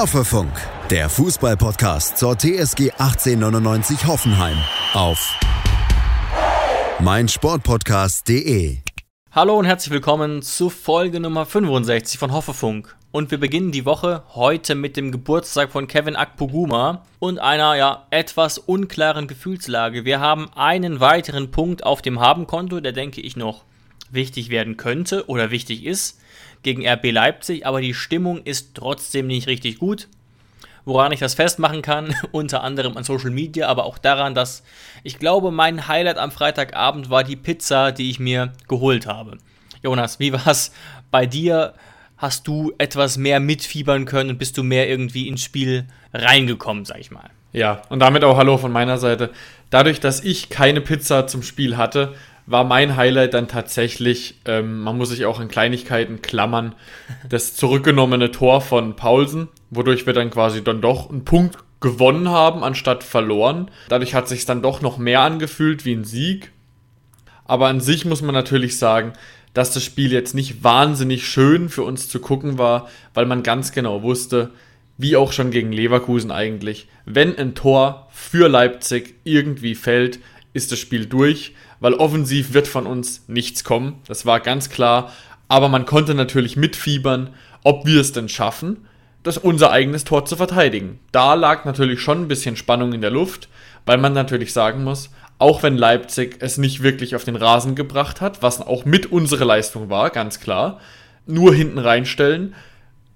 Hoffefunk, der Fußballpodcast zur TSG 1899 Hoffenheim auf meinsportpodcast.de. Hallo und herzlich willkommen zu Folge Nummer 65 von Hoffefunk. Und wir beginnen die Woche heute mit dem Geburtstag von Kevin Akpoguma und einer ja etwas unklaren Gefühlslage. Wir haben einen weiteren Punkt auf dem Habenkonto, der denke ich noch wichtig werden könnte oder wichtig ist gegen RB Leipzig, aber die Stimmung ist trotzdem nicht richtig gut. Woran ich das festmachen kann, unter anderem an Social Media, aber auch daran, dass ich glaube, mein Highlight am Freitagabend war die Pizza, die ich mir geholt habe. Jonas, wie war es bei dir? Hast du etwas mehr mitfiebern können und bist du mehr irgendwie ins Spiel reingekommen, sag ich mal? Ja, und damit auch Hallo von meiner Seite. Dadurch, dass ich keine Pizza zum Spiel hatte, war mein Highlight dann tatsächlich, ähm, man muss sich auch in Kleinigkeiten klammern, das zurückgenommene Tor von Paulsen, wodurch wir dann quasi dann doch einen Punkt gewonnen haben, anstatt verloren. Dadurch hat sich dann doch noch mehr angefühlt wie ein Sieg. Aber an sich muss man natürlich sagen, dass das Spiel jetzt nicht wahnsinnig schön für uns zu gucken war, weil man ganz genau wusste, wie auch schon gegen Leverkusen eigentlich, wenn ein Tor für Leipzig irgendwie fällt, ist das Spiel durch weil offensiv wird von uns nichts kommen. Das war ganz klar. Aber man konnte natürlich mitfiebern, ob wir es denn schaffen, das unser eigenes Tor zu verteidigen. Da lag natürlich schon ein bisschen Spannung in der Luft, weil man natürlich sagen muss, auch wenn Leipzig es nicht wirklich auf den Rasen gebracht hat, was auch mit unserer Leistung war, ganz klar, nur hinten reinstellen,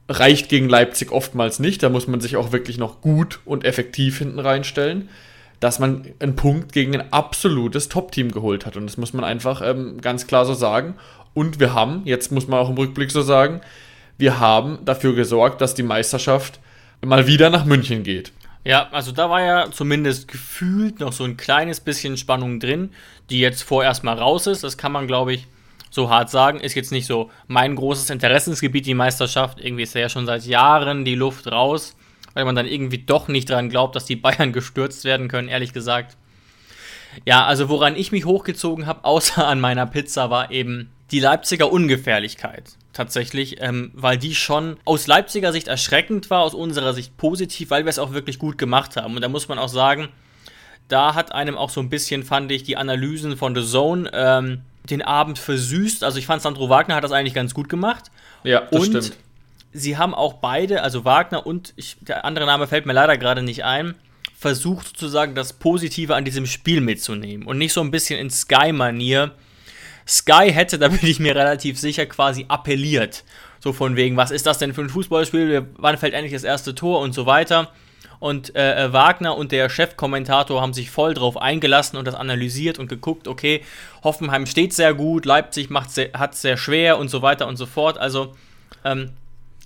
reicht gegen Leipzig oftmals nicht. Da muss man sich auch wirklich noch gut und effektiv hinten reinstellen dass man einen Punkt gegen ein absolutes Top-Team geholt hat. Und das muss man einfach ähm, ganz klar so sagen. Und wir haben, jetzt muss man auch im Rückblick so sagen, wir haben dafür gesorgt, dass die Meisterschaft mal wieder nach München geht. Ja, also da war ja zumindest gefühlt noch so ein kleines bisschen Spannung drin, die jetzt vorerst mal raus ist. Das kann man, glaube ich, so hart sagen. Ist jetzt nicht so mein großes Interessensgebiet, die Meisterschaft. Irgendwie ist ja schon seit Jahren die Luft raus weil man dann irgendwie doch nicht dran glaubt, dass die Bayern gestürzt werden können, ehrlich gesagt. Ja, also woran ich mich hochgezogen habe, außer an meiner Pizza, war eben die Leipziger Ungefährlichkeit. Tatsächlich, ähm, weil die schon aus Leipziger Sicht erschreckend war, aus unserer Sicht positiv, weil wir es auch wirklich gut gemacht haben. Und da muss man auch sagen, da hat einem auch so ein bisschen, fand ich, die Analysen von The Zone ähm, den Abend versüßt. Also ich fand, Sandro Wagner hat das eigentlich ganz gut gemacht. Ja, das und stimmt sie haben auch beide, also Wagner und ich, der andere Name fällt mir leider gerade nicht ein, versucht sozusagen das Positive an diesem Spiel mitzunehmen und nicht so ein bisschen in Sky-Manier. Sky hätte, da bin ich mir relativ sicher, quasi appelliert. So von wegen, was ist das denn für ein Fußballspiel? Wann fällt endlich das erste Tor und so weiter. Und äh, äh Wagner und der Chefkommentator haben sich voll drauf eingelassen und das analysiert und geguckt, okay, Hoffenheim steht sehr gut, Leipzig hat es sehr schwer und so weiter und so fort. Also ähm,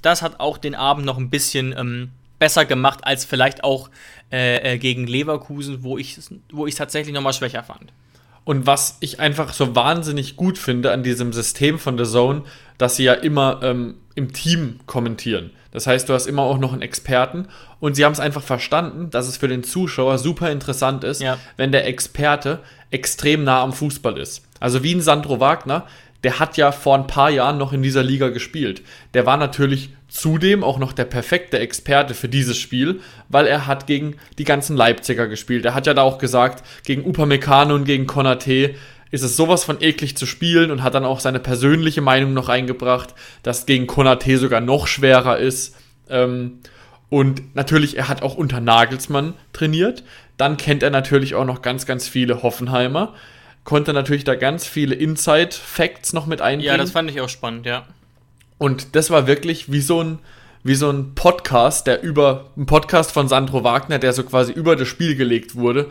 das hat auch den Abend noch ein bisschen ähm, besser gemacht als vielleicht auch äh, äh, gegen Leverkusen, wo ich es wo tatsächlich nochmal schwächer fand. Und was ich einfach so wahnsinnig gut finde an diesem System von The Zone, dass sie ja immer ähm, im Team kommentieren. Das heißt, du hast immer auch noch einen Experten und sie haben es einfach verstanden, dass es für den Zuschauer super interessant ist, ja. wenn der Experte extrem nah am Fußball ist. Also wie ein Sandro Wagner, der hat ja vor ein paar Jahren noch in dieser Liga gespielt. Der war natürlich zudem auch noch der perfekte Experte für dieses Spiel, weil er hat gegen die ganzen Leipziger gespielt. Er hat ja da auch gesagt, gegen Upamecano und gegen Konate ist es sowas von eklig zu spielen und hat dann auch seine persönliche Meinung noch eingebracht, dass gegen Konate sogar noch schwerer ist. Ähm, und natürlich, er hat auch unter Nagelsmann trainiert. Dann kennt er natürlich auch noch ganz, ganz viele Hoffenheimer konnte natürlich da ganz viele Inside-Facts noch mit einbringen. Ja, das fand ich auch spannend, ja. Und das war wirklich wie so ein, wie so ein Podcast, der über, ein Podcast von Sandro Wagner, der so quasi über das Spiel gelegt wurde.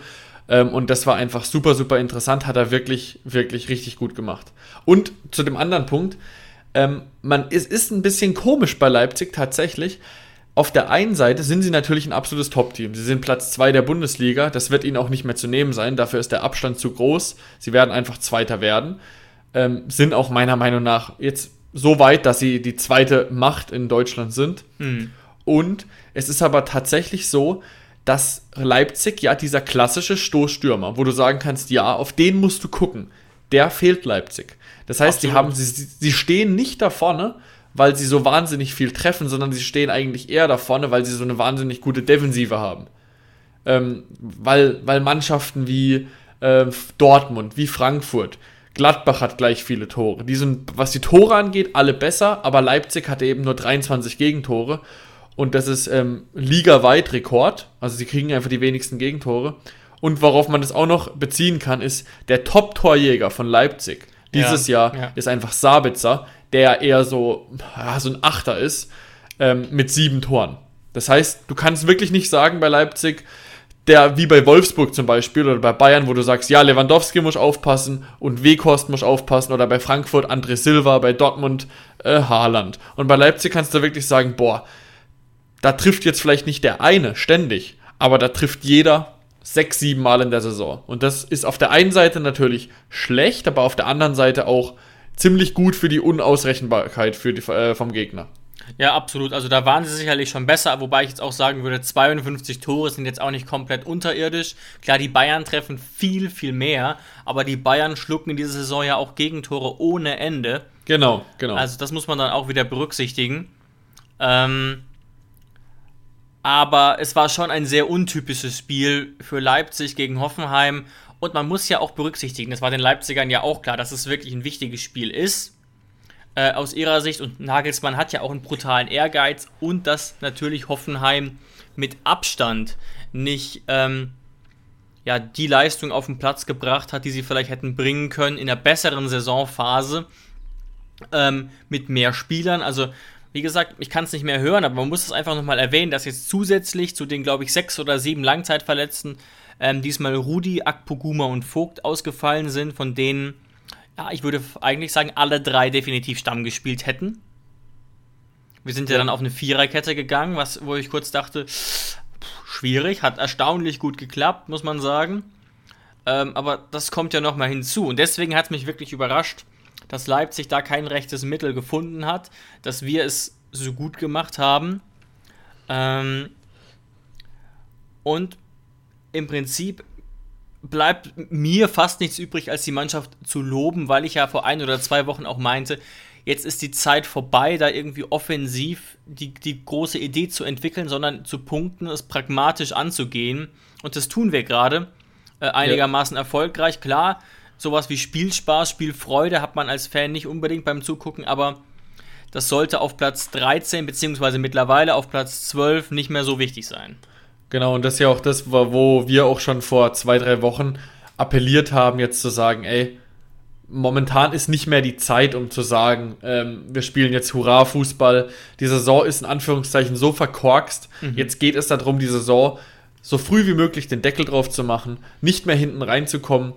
Ähm, und das war einfach super, super interessant, hat er wirklich, wirklich richtig gut gemacht. Und zu dem anderen Punkt, ähm, man, es ist ein bisschen komisch bei Leipzig tatsächlich, auf der einen Seite sind sie natürlich ein absolutes Top-Team. Sie sind Platz 2 der Bundesliga. Das wird ihnen auch nicht mehr zu nehmen sein. Dafür ist der Abstand zu groß. Sie werden einfach Zweiter werden. Ähm, sind auch meiner Meinung nach jetzt so weit, dass sie die zweite Macht in Deutschland sind. Mhm. Und es ist aber tatsächlich so, dass Leipzig ja dieser klassische Stoßstürmer, wo du sagen kannst, ja, auf den musst du gucken, der fehlt Leipzig. Das heißt, sie haben, sie, sie stehen nicht da vorne, weil sie so wahnsinnig viel treffen, sondern sie stehen eigentlich eher da vorne, weil sie so eine wahnsinnig gute Defensive haben. Ähm, weil, weil Mannschaften wie äh, Dortmund, wie Frankfurt, Gladbach hat gleich viele Tore. Die sind, was die Tore angeht, alle besser, aber Leipzig hatte eben nur 23 Gegentore. Und das ist ähm, ligaweit Rekord. Also sie kriegen einfach die wenigsten Gegentore. Und worauf man das auch noch beziehen kann, ist der Top-Torjäger von Leipzig dieses ja, Jahr ja. ist einfach Sabitzer, der eher so, ja, so ein Achter ist, ähm, mit sieben Toren. Das heißt, du kannst wirklich nicht sagen bei Leipzig, der wie bei Wolfsburg zum Beispiel oder bei Bayern, wo du sagst, ja, Lewandowski muss aufpassen und Weghorst muss aufpassen oder bei Frankfurt André Silva, bei Dortmund äh, Haaland. Und bei Leipzig kannst du wirklich sagen, boah, da trifft jetzt vielleicht nicht der eine ständig, aber da trifft jeder sechs, sieben Mal in der Saison. Und das ist auf der einen Seite natürlich schlecht, aber auf der anderen Seite auch ziemlich gut für die Unausrechenbarkeit für die, äh, vom Gegner. Ja, absolut. Also da waren sie sicherlich schon besser, wobei ich jetzt auch sagen würde, 52 Tore sind jetzt auch nicht komplett unterirdisch. Klar, die Bayern treffen viel, viel mehr, aber die Bayern schlucken in dieser Saison ja auch Gegentore ohne Ende. Genau, genau. Also das muss man dann auch wieder berücksichtigen. Ähm, aber es war schon ein sehr untypisches Spiel für Leipzig gegen Hoffenheim. Und man muss ja auch berücksichtigen, das war den Leipzigern ja auch klar, dass es wirklich ein wichtiges Spiel ist äh, aus ihrer Sicht. Und Nagelsmann hat ja auch einen brutalen Ehrgeiz und dass natürlich Hoffenheim mit Abstand nicht ähm, ja, die Leistung auf den Platz gebracht hat, die sie vielleicht hätten bringen können in der besseren Saisonphase ähm, mit mehr Spielern. Also wie gesagt, ich kann es nicht mehr hören, aber man muss es einfach nochmal erwähnen, dass jetzt zusätzlich zu den, glaube ich, sechs oder sieben Langzeitverletzten ähm, diesmal Rudi, Akpoguma und Vogt ausgefallen sind, von denen ja, ich würde eigentlich sagen, alle drei definitiv Stamm gespielt hätten. Wir sind ja dann auf eine Viererkette gegangen, was, wo ich kurz dachte, pff, schwierig, hat erstaunlich gut geklappt, muss man sagen. Ähm, aber das kommt ja nochmal hinzu. Und deswegen hat es mich wirklich überrascht, dass Leipzig da kein rechtes Mittel gefunden hat, dass wir es so gut gemacht haben. Ähm, und im Prinzip bleibt mir fast nichts übrig, als die Mannschaft zu loben, weil ich ja vor ein oder zwei Wochen auch meinte, jetzt ist die Zeit vorbei, da irgendwie offensiv die, die große Idee zu entwickeln, sondern zu punkten, es pragmatisch anzugehen. Und das tun wir gerade äh, einigermaßen ja. erfolgreich. Klar, sowas wie Spielspaß, Spielfreude hat man als Fan nicht unbedingt beim Zugucken, aber das sollte auf Platz 13 beziehungsweise mittlerweile auf Platz 12 nicht mehr so wichtig sein. Genau, und das ist ja auch das, wo wir auch schon vor zwei, drei Wochen appelliert haben, jetzt zu sagen, ey, momentan ist nicht mehr die Zeit, um zu sagen, ähm, wir spielen jetzt Hurra-Fußball. Die Saison ist in Anführungszeichen so verkorkst. Mhm. Jetzt geht es darum, die Saison so früh wie möglich den Deckel drauf zu machen, nicht mehr hinten reinzukommen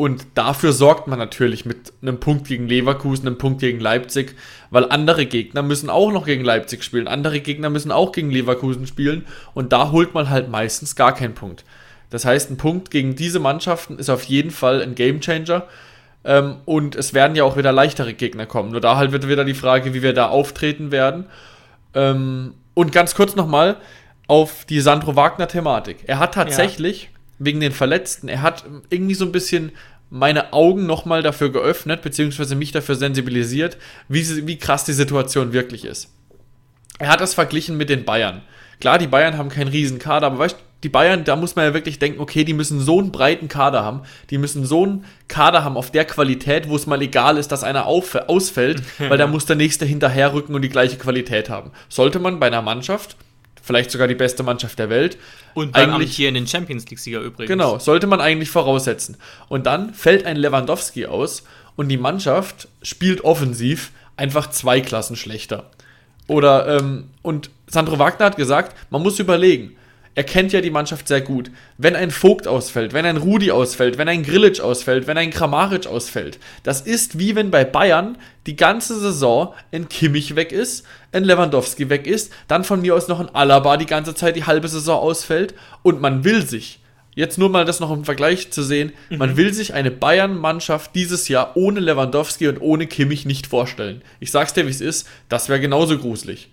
und dafür sorgt man natürlich mit einem Punkt gegen Leverkusen, einem Punkt gegen Leipzig, weil andere Gegner müssen auch noch gegen Leipzig spielen, andere Gegner müssen auch gegen Leverkusen spielen und da holt man halt meistens gar keinen Punkt. Das heißt, ein Punkt gegen diese Mannschaften ist auf jeden Fall ein Gamechanger. Ähm, und es werden ja auch wieder leichtere Gegner kommen. Nur da halt wird wieder die Frage, wie wir da auftreten werden. Ähm, und ganz kurz nochmal auf die Sandro Wagner-Thematik. Er hat tatsächlich. Ja wegen den Verletzten. Er hat irgendwie so ein bisschen meine Augen nochmal dafür geöffnet, beziehungsweise mich dafür sensibilisiert, wie, wie krass die Situation wirklich ist. Er hat das verglichen mit den Bayern. Klar, die Bayern haben keinen riesen Kader, aber weißt die Bayern, da muss man ja wirklich denken, okay, die müssen so einen breiten Kader haben, die müssen so einen Kader haben auf der Qualität, wo es mal egal ist, dass einer auf, ausfällt, weil da muss der nächste hinterherrücken und die gleiche Qualität haben. Sollte man bei einer Mannschaft vielleicht sogar die beste Mannschaft der Welt. Und beim eigentlich hier in den Champions League-Sieger übrigens. Genau, sollte man eigentlich voraussetzen. Und dann fällt ein Lewandowski aus und die Mannschaft spielt offensiv einfach zwei Klassen schlechter. Oder, ähm, und Sandro Wagner hat gesagt, man muss überlegen, er kennt ja die Mannschaft sehr gut. Wenn ein Vogt ausfällt, wenn ein Rudi ausfällt, wenn ein Grilic ausfällt, wenn ein Kramaric ausfällt, das ist wie wenn bei Bayern die ganze Saison ein Kimmich weg ist, ein Lewandowski weg ist, dann von mir aus noch ein Alaba die ganze Zeit die halbe Saison ausfällt und man will sich, jetzt nur mal das noch im Vergleich zu sehen, mhm. man will sich eine Bayern-Mannschaft dieses Jahr ohne Lewandowski und ohne Kimmich nicht vorstellen. Ich sag's dir, wie es ist, das wäre genauso gruselig.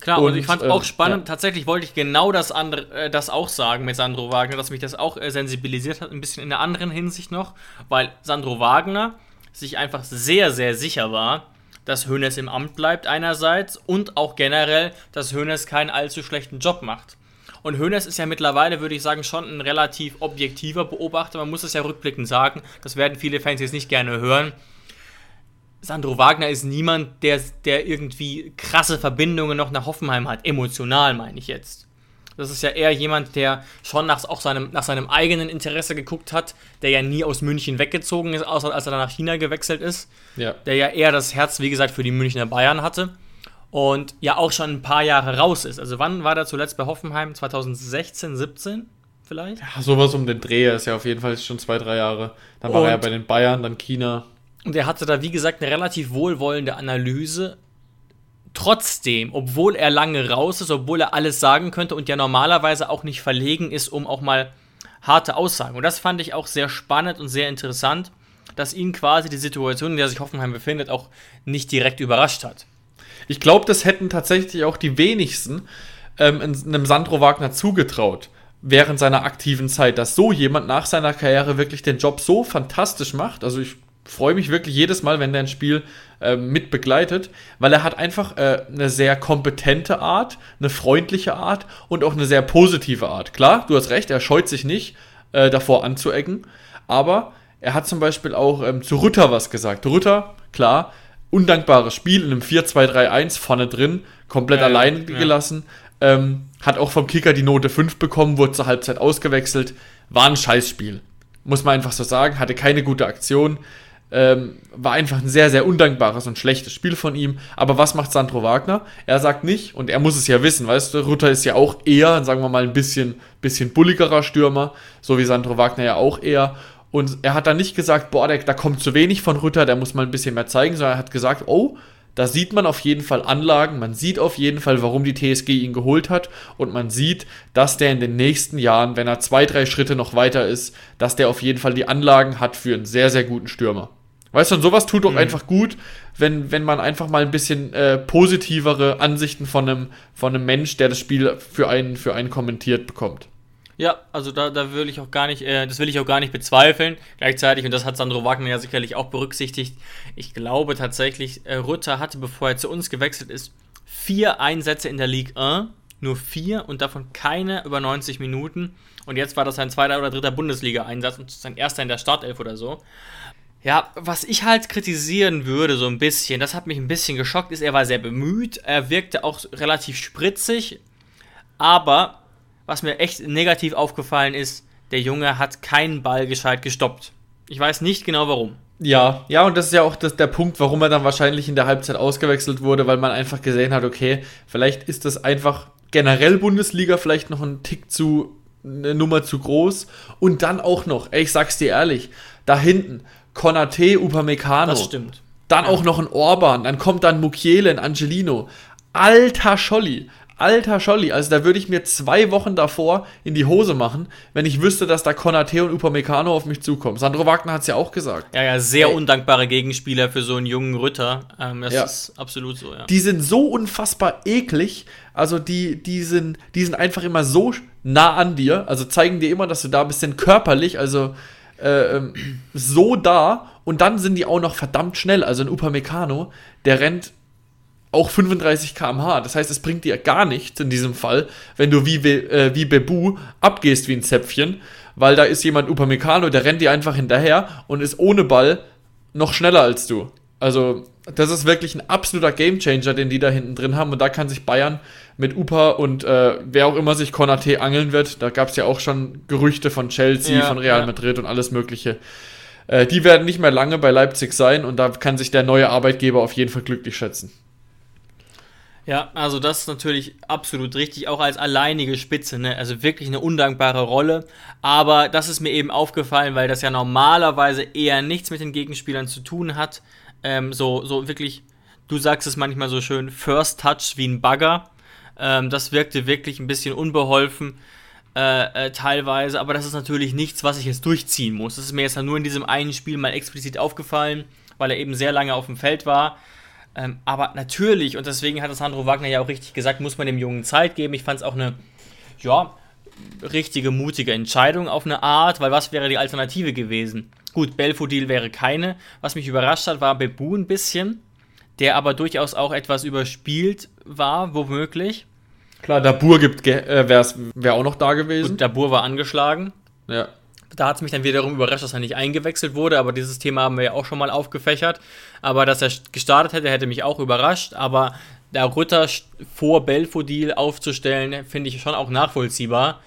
Klar, und, und ich fand es auch ähm, spannend. Ja. Tatsächlich wollte ich genau das, andere, äh, das auch sagen mit Sandro Wagner, dass mich das auch äh, sensibilisiert hat, ein bisschen in der anderen Hinsicht noch, weil Sandro Wagner sich einfach sehr, sehr sicher war, dass Hönes im Amt bleibt einerseits und auch generell, dass Hönes keinen allzu schlechten Job macht. Und Hönes ist ja mittlerweile, würde ich sagen, schon ein relativ objektiver Beobachter. Man muss es ja rückblickend sagen. Das werden viele Fans jetzt nicht gerne hören. Sandro Wagner ist niemand, der, der irgendwie krasse Verbindungen noch nach Hoffenheim hat. Emotional meine ich jetzt. Das ist ja eher jemand, der schon nach, auch seinem, nach seinem eigenen Interesse geguckt hat, der ja nie aus München weggezogen ist, außer als er dann nach China gewechselt ist. Ja. Der ja eher das Herz, wie gesagt, für die Münchner Bayern hatte. Und ja auch schon ein paar Jahre raus ist. Also wann war der zuletzt bei Hoffenheim? 2016, 17 vielleicht? Ja, sowas um den Dreh ist ja auf jeden Fall schon zwei, drei Jahre. Dann war und, er ja bei den Bayern, dann China. Und er hatte da, wie gesagt, eine relativ wohlwollende Analyse trotzdem, obwohl er lange raus ist, obwohl er alles sagen könnte und ja normalerweise auch nicht verlegen ist, um auch mal harte Aussagen. Und das fand ich auch sehr spannend und sehr interessant, dass ihn quasi die Situation, in der sich Hoffenheim befindet, auch nicht direkt überrascht hat. Ich glaube, das hätten tatsächlich auch die wenigsten ähm, einem Sandro Wagner zugetraut während seiner aktiven Zeit, dass so jemand nach seiner Karriere wirklich den Job so fantastisch macht. Also ich freue mich wirklich jedes Mal, wenn der ein Spiel äh, mit begleitet, weil er hat einfach äh, eine sehr kompetente Art, eine freundliche Art und auch eine sehr positive Art. Klar, du hast recht, er scheut sich nicht, äh, davor anzuecken, aber er hat zum Beispiel auch ähm, zu Rütter was gesagt. Rütter, klar, undankbares Spiel in einem 4-2-3-1 vorne drin, komplett ja, allein ja. gelassen. Ähm, hat auch vom Kicker die Note 5 bekommen, wurde zur Halbzeit ausgewechselt. War ein Scheißspiel. Muss man einfach so sagen. Hatte keine gute Aktion. Ähm, war einfach ein sehr, sehr undankbares und schlechtes Spiel von ihm. Aber was macht Sandro Wagner? Er sagt nicht, und er muss es ja wissen, weißt du, Rutter ist ja auch eher, sagen wir mal, ein bisschen, bisschen bulligerer Stürmer, so wie Sandro Wagner ja auch eher. Und er hat dann nicht gesagt, boah, der, da kommt zu wenig von Rutter, der muss mal ein bisschen mehr zeigen, sondern er hat gesagt, oh, da sieht man auf jeden Fall Anlagen, man sieht auf jeden Fall, warum die TSG ihn geholt hat und man sieht, dass der in den nächsten Jahren, wenn er zwei, drei Schritte noch weiter ist, dass der auf jeden Fall die Anlagen hat für einen sehr, sehr guten Stürmer. Weißt du, und sowas tut doch mhm. einfach gut, wenn, wenn man einfach mal ein bisschen äh, positivere Ansichten von einem, von einem Mensch, der das Spiel für einen, für einen kommentiert, bekommt. Ja, also da, da will ich auch gar nicht, äh, das will ich auch gar nicht bezweifeln. Gleichzeitig, und das hat Sandro Wagner ja sicherlich auch berücksichtigt, ich glaube tatsächlich, äh, Rutter hatte, bevor er zu uns gewechselt ist, vier Einsätze in der Ligue 1, nur vier und davon keine über 90 Minuten. Und jetzt war das sein zweiter oder dritter Bundesliga-Einsatz und sein erster in der Startelf oder so. Ja, was ich halt kritisieren würde, so ein bisschen, das hat mich ein bisschen geschockt, ist, er war sehr bemüht, er wirkte auch relativ spritzig, aber was mir echt negativ aufgefallen ist, der Junge hat keinen Ball gescheit gestoppt. Ich weiß nicht genau warum. Ja, ja, und das ist ja auch das, der Punkt, warum er dann wahrscheinlich in der Halbzeit ausgewechselt wurde, weil man einfach gesehen hat, okay, vielleicht ist das einfach generell Bundesliga vielleicht noch ein Tick zu, eine Nummer zu groß. Und dann auch noch, ey, ich sag's dir ehrlich, da hinten, Konate, Upamecano. Das stimmt. Dann ja. auch noch ein Orban, dann kommt dann Mukiele, ein Angelino. Alter Scholli, alter Scholli. Also da würde ich mir zwei Wochen davor in die Hose machen, wenn ich wüsste, dass da Konate und Upamecano auf mich zukommen. Sandro Wagner hat es ja auch gesagt. Ja, ja, sehr Ey. undankbare Gegenspieler für so einen jungen Ritter. Ähm, das ja. ist absolut so, ja. Die sind so unfassbar eklig. Also die, die, sind, die sind einfach immer so nah an dir. Also zeigen dir immer, dass du da bist, sind körperlich. Also äh, ähm, so da und dann sind die auch noch verdammt schnell. Also ein Upamecano, der rennt auch 35 km/h. Das heißt, es bringt dir gar nichts in diesem Fall, wenn du wie, äh, wie Bebu abgehst wie ein Zäpfchen, weil da ist jemand Upamecano, der rennt dir einfach hinterher und ist ohne Ball noch schneller als du. Also, das ist wirklich ein absoluter Gamechanger, den die da hinten drin haben. Und da kann sich Bayern mit Upa und äh, wer auch immer sich Konate angeln wird, da gab es ja auch schon Gerüchte von Chelsea, ja, von Real ja. Madrid und alles Mögliche. Äh, die werden nicht mehr lange bei Leipzig sein und da kann sich der neue Arbeitgeber auf jeden Fall glücklich schätzen. Ja, also das ist natürlich absolut richtig, auch als alleinige Spitze, ne? Also wirklich eine undankbare Rolle. Aber das ist mir eben aufgefallen, weil das ja normalerweise eher nichts mit den Gegenspielern zu tun hat. Ähm, so, so wirklich, du sagst es manchmal so schön, First Touch wie ein Bagger. Ähm, das wirkte wirklich ein bisschen unbeholfen. Äh, äh, teilweise, aber das ist natürlich nichts, was ich jetzt durchziehen muss. Das ist mir jetzt nur in diesem einen Spiel mal explizit aufgefallen, weil er eben sehr lange auf dem Feld war. Ähm, aber natürlich, und deswegen hat das Sandro Wagner ja auch richtig gesagt, muss man dem Jungen Zeit geben. Ich fand es auch eine, ja, richtige, mutige Entscheidung auf eine Art, weil was wäre die Alternative gewesen? Gut, Belfodil wäre keine. Was mich überrascht hat, war Bebu ein bisschen, der aber durchaus auch etwas überspielt war, womöglich. Klar, Dabur gibt, äh, wäre wär auch noch da gewesen. Und Dabur war angeschlagen. Ja. Da hat es mich dann wiederum überrascht, dass er nicht eingewechselt wurde, aber dieses Thema haben wir ja auch schon mal aufgefächert. Aber dass er gestartet hätte, hätte mich auch überrascht. Aber der Rütter vor Belfodil aufzustellen, finde ich schon auch nachvollziehbar.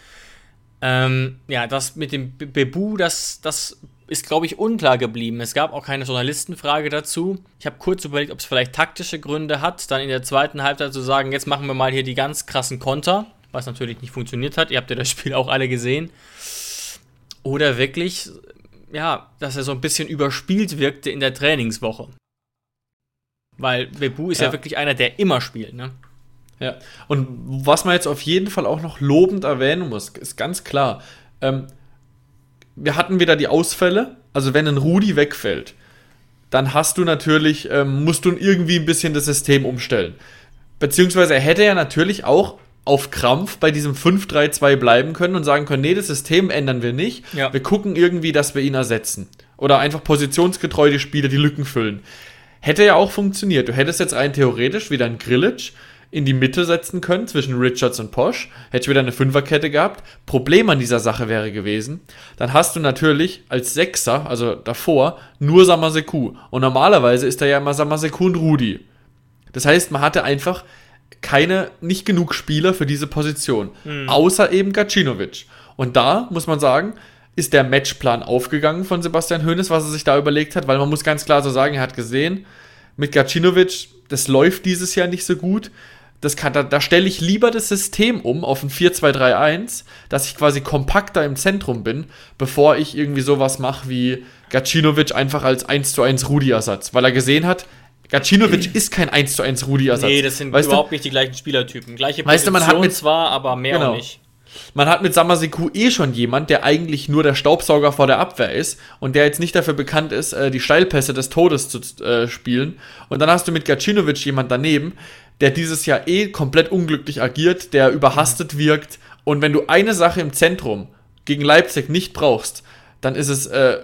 Ähm, ja, das mit dem Bebu, das, das ist, glaube ich, unklar geblieben. Es gab auch keine Journalistenfrage dazu. Ich habe kurz überlegt, ob es vielleicht taktische Gründe hat, dann in der zweiten Halbzeit zu sagen, jetzt machen wir mal hier die ganz krassen Konter, was natürlich nicht funktioniert hat. Ihr habt ja das Spiel auch alle gesehen. Oder wirklich, ja, dass er so ein bisschen überspielt wirkte in der Trainingswoche. Weil Bebu ist ja. ja wirklich einer, der immer spielt, ne? Ja, und was man jetzt auf jeden Fall auch noch lobend erwähnen muss, ist ganz klar, ähm, wir hatten wieder die Ausfälle, also wenn ein Rudi wegfällt, dann hast du natürlich, ähm, musst du irgendwie ein bisschen das System umstellen. Beziehungsweise er hätte ja natürlich auch auf Krampf bei diesem 5-3-2 bleiben können und sagen können, nee, das System ändern wir nicht. Ja. Wir gucken irgendwie, dass wir ihn ersetzen. Oder einfach positionsgetreu die Spieler die Lücken füllen. Hätte ja auch funktioniert. Du hättest jetzt rein theoretisch wieder einen Grillage in die Mitte setzen können zwischen Richards und Posch. Hätte wieder eine Fünferkette gehabt. Problem an dieser Sache wäre gewesen, dann hast du natürlich als Sechser, also davor, nur Samaseku. Und normalerweise ist da ja immer Samaseku und Rudi. Das heißt, man hatte einfach keine, nicht genug Spieler für diese Position. Mhm. Außer eben Gacinovic. Und da muss man sagen, ist der Matchplan aufgegangen von Sebastian Hoeneß, was er sich da überlegt hat, weil man muss ganz klar so sagen, er hat gesehen, mit Gacinovic, das läuft dieses Jahr nicht so gut. Das kann, da, da stelle ich lieber das System um auf ein 4-2-3-1, dass ich quasi kompakter im Zentrum bin, bevor ich irgendwie sowas mache wie Gacinovic einfach als 1 zu 1 Rudi-Ersatz, weil er gesehen hat, Gacinovic ist kein 1 zu 1 Rudi-Ersatz. Nee, das sind weißt überhaupt du? nicht die gleichen Spielertypen. Gleiche Position weißt du, man hat mit, zwar, aber mehr genau. nicht. Man hat mit Samaseku eh schon jemand, der eigentlich nur der Staubsauger vor der Abwehr ist und der jetzt nicht dafür bekannt ist, äh, die Steilpässe des Todes zu äh, spielen. Und dann hast du mit Gacinovic jemand daneben, der dieses Jahr eh komplett unglücklich agiert, der überhastet wirkt. Und wenn du eine Sache im Zentrum gegen Leipzig nicht brauchst, dann ist es äh,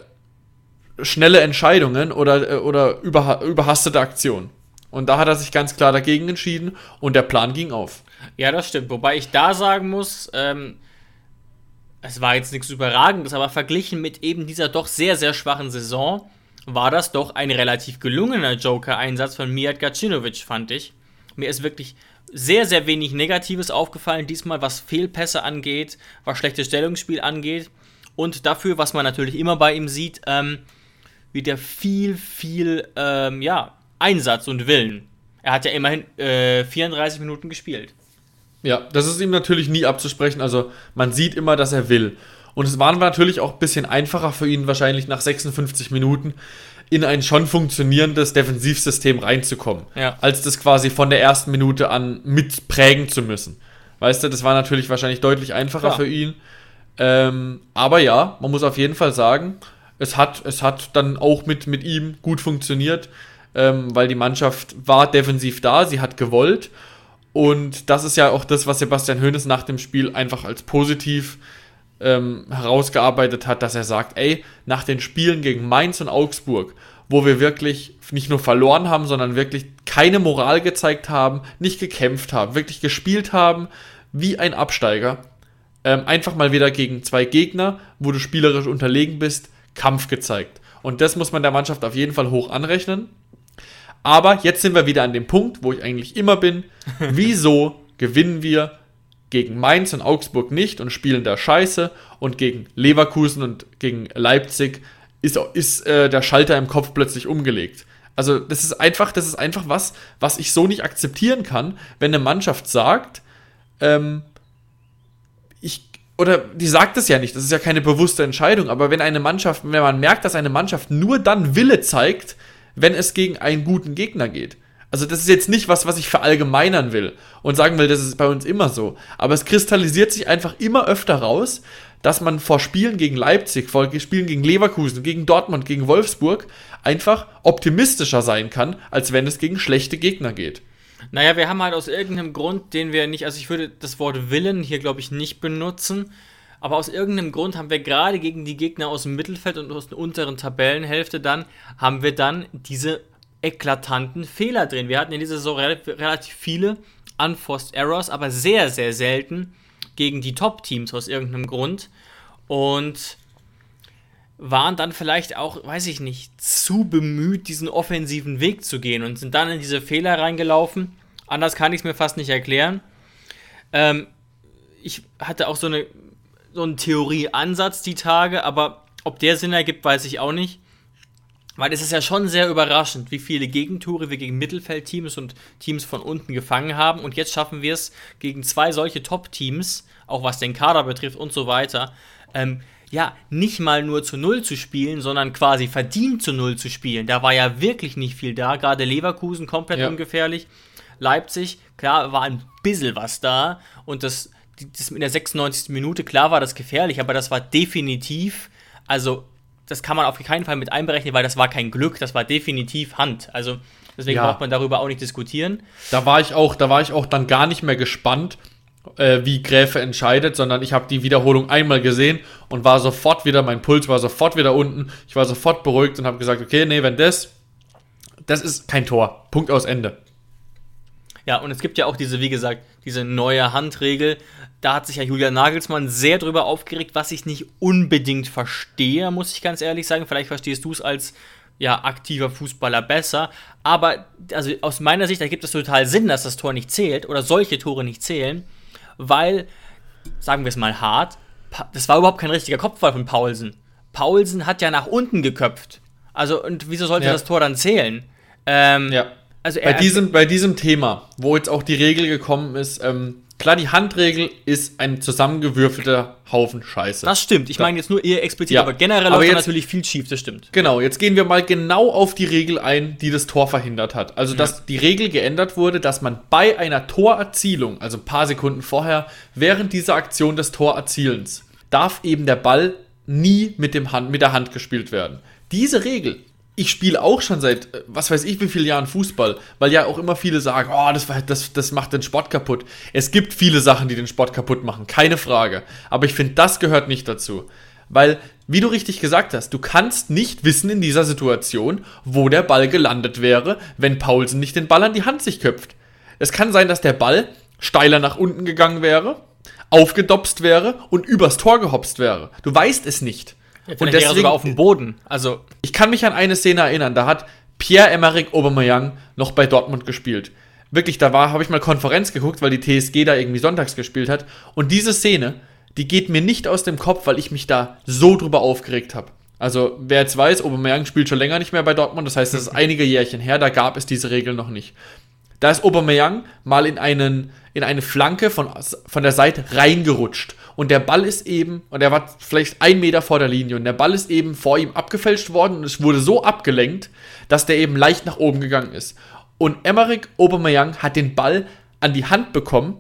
schnelle Entscheidungen oder, äh, oder überha überhastete Aktionen. Und da hat er sich ganz klar dagegen entschieden und der Plan ging auf. Ja, das stimmt. Wobei ich da sagen muss, ähm, es war jetzt nichts Überragendes, aber verglichen mit eben dieser doch sehr, sehr schwachen Saison war das doch ein relativ gelungener Joker-Einsatz von Mijat Gacinovic, fand ich. Mir ist wirklich sehr, sehr wenig Negatives aufgefallen, diesmal was Fehlpässe angeht, was schlechtes Stellungsspiel angeht. Und dafür, was man natürlich immer bei ihm sieht, ähm, wird er viel, viel ähm, ja, Einsatz und Willen. Er hat ja immerhin äh, 34 Minuten gespielt. Ja, das ist ihm natürlich nie abzusprechen. Also man sieht immer, dass er will. Und es war natürlich auch ein bisschen einfacher für ihn, wahrscheinlich nach 56 Minuten in ein schon funktionierendes Defensivsystem reinzukommen, ja. als das quasi von der ersten Minute an mitprägen zu müssen. Weißt du, das war natürlich wahrscheinlich deutlich einfacher Klar. für ihn. Ähm, aber ja, man muss auf jeden Fall sagen, es hat, es hat dann auch mit, mit ihm gut funktioniert, ähm, weil die Mannschaft war defensiv da, sie hat gewollt. Und das ist ja auch das, was Sebastian Hoeneß nach dem Spiel einfach als positiv ähm, herausgearbeitet hat, dass er sagt, ey, nach den Spielen gegen Mainz und Augsburg, wo wir wirklich nicht nur verloren haben, sondern wirklich keine Moral gezeigt haben, nicht gekämpft haben, wirklich gespielt haben wie ein Absteiger, ähm, einfach mal wieder gegen zwei Gegner, wo du spielerisch unterlegen bist, Kampf gezeigt. Und das muss man der Mannschaft auf jeden Fall hoch anrechnen. Aber jetzt sind wir wieder an dem Punkt, wo ich eigentlich immer bin. Wieso gewinnen wir gegen Mainz und Augsburg nicht und spielen da scheiße und gegen Leverkusen und gegen Leipzig ist, ist äh, der Schalter im Kopf plötzlich umgelegt. Also das ist einfach, das ist einfach was, was ich so nicht akzeptieren kann, wenn eine Mannschaft sagt, ähm, ich, oder die sagt es ja nicht, das ist ja keine bewusste Entscheidung, aber wenn eine Mannschaft, wenn man merkt, dass eine Mannschaft nur dann Wille zeigt, wenn es gegen einen guten Gegner geht. Also das ist jetzt nicht was, was ich verallgemeinern will und sagen will, das ist bei uns immer so. Aber es kristallisiert sich einfach immer öfter raus, dass man vor Spielen gegen Leipzig, vor Spielen gegen Leverkusen, gegen Dortmund, gegen Wolfsburg einfach optimistischer sein kann, als wenn es gegen schlechte Gegner geht. Naja, wir haben halt aus irgendeinem Grund, den wir nicht, also ich würde das Wort Willen hier, glaube ich, nicht benutzen, aber aus irgendeinem Grund haben wir gerade gegen die Gegner aus dem Mittelfeld und aus der unteren Tabellenhälfte dann, haben wir dann diese eklatanten Fehler drin. Wir hatten in dieser Saison relativ viele Unforced Errors, aber sehr, sehr selten gegen die Top-Teams aus irgendeinem Grund. Und waren dann vielleicht auch, weiß ich nicht, zu bemüht, diesen offensiven Weg zu gehen und sind dann in diese Fehler reingelaufen. Anders kann ich es mir fast nicht erklären. Ähm, ich hatte auch so, eine, so einen Theorieansatz die Tage, aber ob der Sinn ergibt, weiß ich auch nicht. Weil es ist ja schon sehr überraschend, wie viele Gegentore wir gegen Mittelfeldteams und Teams von unten gefangen haben. Und jetzt schaffen wir es gegen zwei solche Top-Teams, auch was den Kader betrifft und so weiter, ähm, ja, nicht mal nur zu Null zu spielen, sondern quasi verdient zu Null zu spielen. Da war ja wirklich nicht viel da. Gerade Leverkusen komplett ja. ungefährlich. Leipzig, klar, war ein bisschen was da. Und das, das in der 96. Minute, klar war das gefährlich, aber das war definitiv, also das kann man auf keinen Fall mit einberechnen, weil das war kein Glück, das war definitiv Hand. Also deswegen ja. braucht man darüber auch nicht diskutieren. Da war ich auch, da war ich auch dann gar nicht mehr gespannt, äh, wie Gräfe entscheidet, sondern ich habe die Wiederholung einmal gesehen und war sofort wieder, mein Puls war sofort wieder unten. Ich war sofort beruhigt und habe gesagt, okay, nee, wenn das, das ist kein Tor. Punkt aus Ende. Ja, und es gibt ja auch diese, wie gesagt, diese neue Handregel. Da hat sich ja Julian Nagelsmann sehr drüber aufgeregt, was ich nicht unbedingt verstehe, muss ich ganz ehrlich sagen. Vielleicht verstehst du es als ja, aktiver Fußballer besser. Aber also aus meiner Sicht ergibt es total Sinn, dass das Tor nicht zählt oder solche Tore nicht zählen, weil, sagen wir es mal hart, das war überhaupt kein richtiger Kopfball von Paulsen. Paulsen hat ja nach unten geköpft. Also, und wieso sollte ja. das Tor dann zählen? Ähm, ja. Also bei, diesem, bei diesem Thema, wo jetzt auch die Regel gekommen ist, ähm, klar, die Handregel ist ein zusammengewürfelter Haufen Scheiße. Das stimmt. Ich meine jetzt nur eher explizit, ja. aber generell aber läuft natürlich viel schief, das stimmt. Genau, jetzt gehen wir mal genau auf die Regel ein, die das Tor verhindert hat. Also, dass ja. die Regel geändert wurde, dass man bei einer Torerzielung, also ein paar Sekunden vorher, während dieser Aktion des Torerzielens, darf eben der Ball nie mit, dem Hand, mit der Hand gespielt werden. Diese Regel ich spiele auch schon seit, äh, was weiß ich, wie vielen Jahren Fußball, weil ja auch immer viele sagen, oh, das, das, das macht den Sport kaputt. Es gibt viele Sachen, die den Sport kaputt machen, keine Frage. Aber ich finde, das gehört nicht dazu. Weil, wie du richtig gesagt hast, du kannst nicht wissen in dieser Situation, wo der Ball gelandet wäre, wenn Paulsen nicht den Ball an die Hand sich köpft. Es kann sein, dass der Ball steiler nach unten gegangen wäre, aufgedopst wäre und übers Tor gehopst wäre. Du weißt es nicht. Ja, und deswegen sogar auf dem Boden. Also ich kann mich an eine Szene erinnern, da hat Pierre-Emerick Aubameyang noch bei Dortmund gespielt. Wirklich, da war, habe ich mal Konferenz geguckt, weil die TSG da irgendwie sonntags gespielt hat. Und diese Szene, die geht mir nicht aus dem Kopf, weil ich mich da so drüber aufgeregt habe. Also, wer jetzt weiß, Aubameyang spielt schon länger nicht mehr bei Dortmund, das heißt, das ist einige Jährchen her, da gab es diese Regel noch nicht. Da ist Aubameyang mal in, einen, in eine Flanke von, von der Seite reingerutscht. Und der Ball ist eben, und er war vielleicht ein Meter vor der Linie, und der Ball ist eben vor ihm abgefälscht worden und es wurde so abgelenkt, dass der eben leicht nach oben gegangen ist. Und Emmerich Aubameyang hat den Ball an die Hand bekommen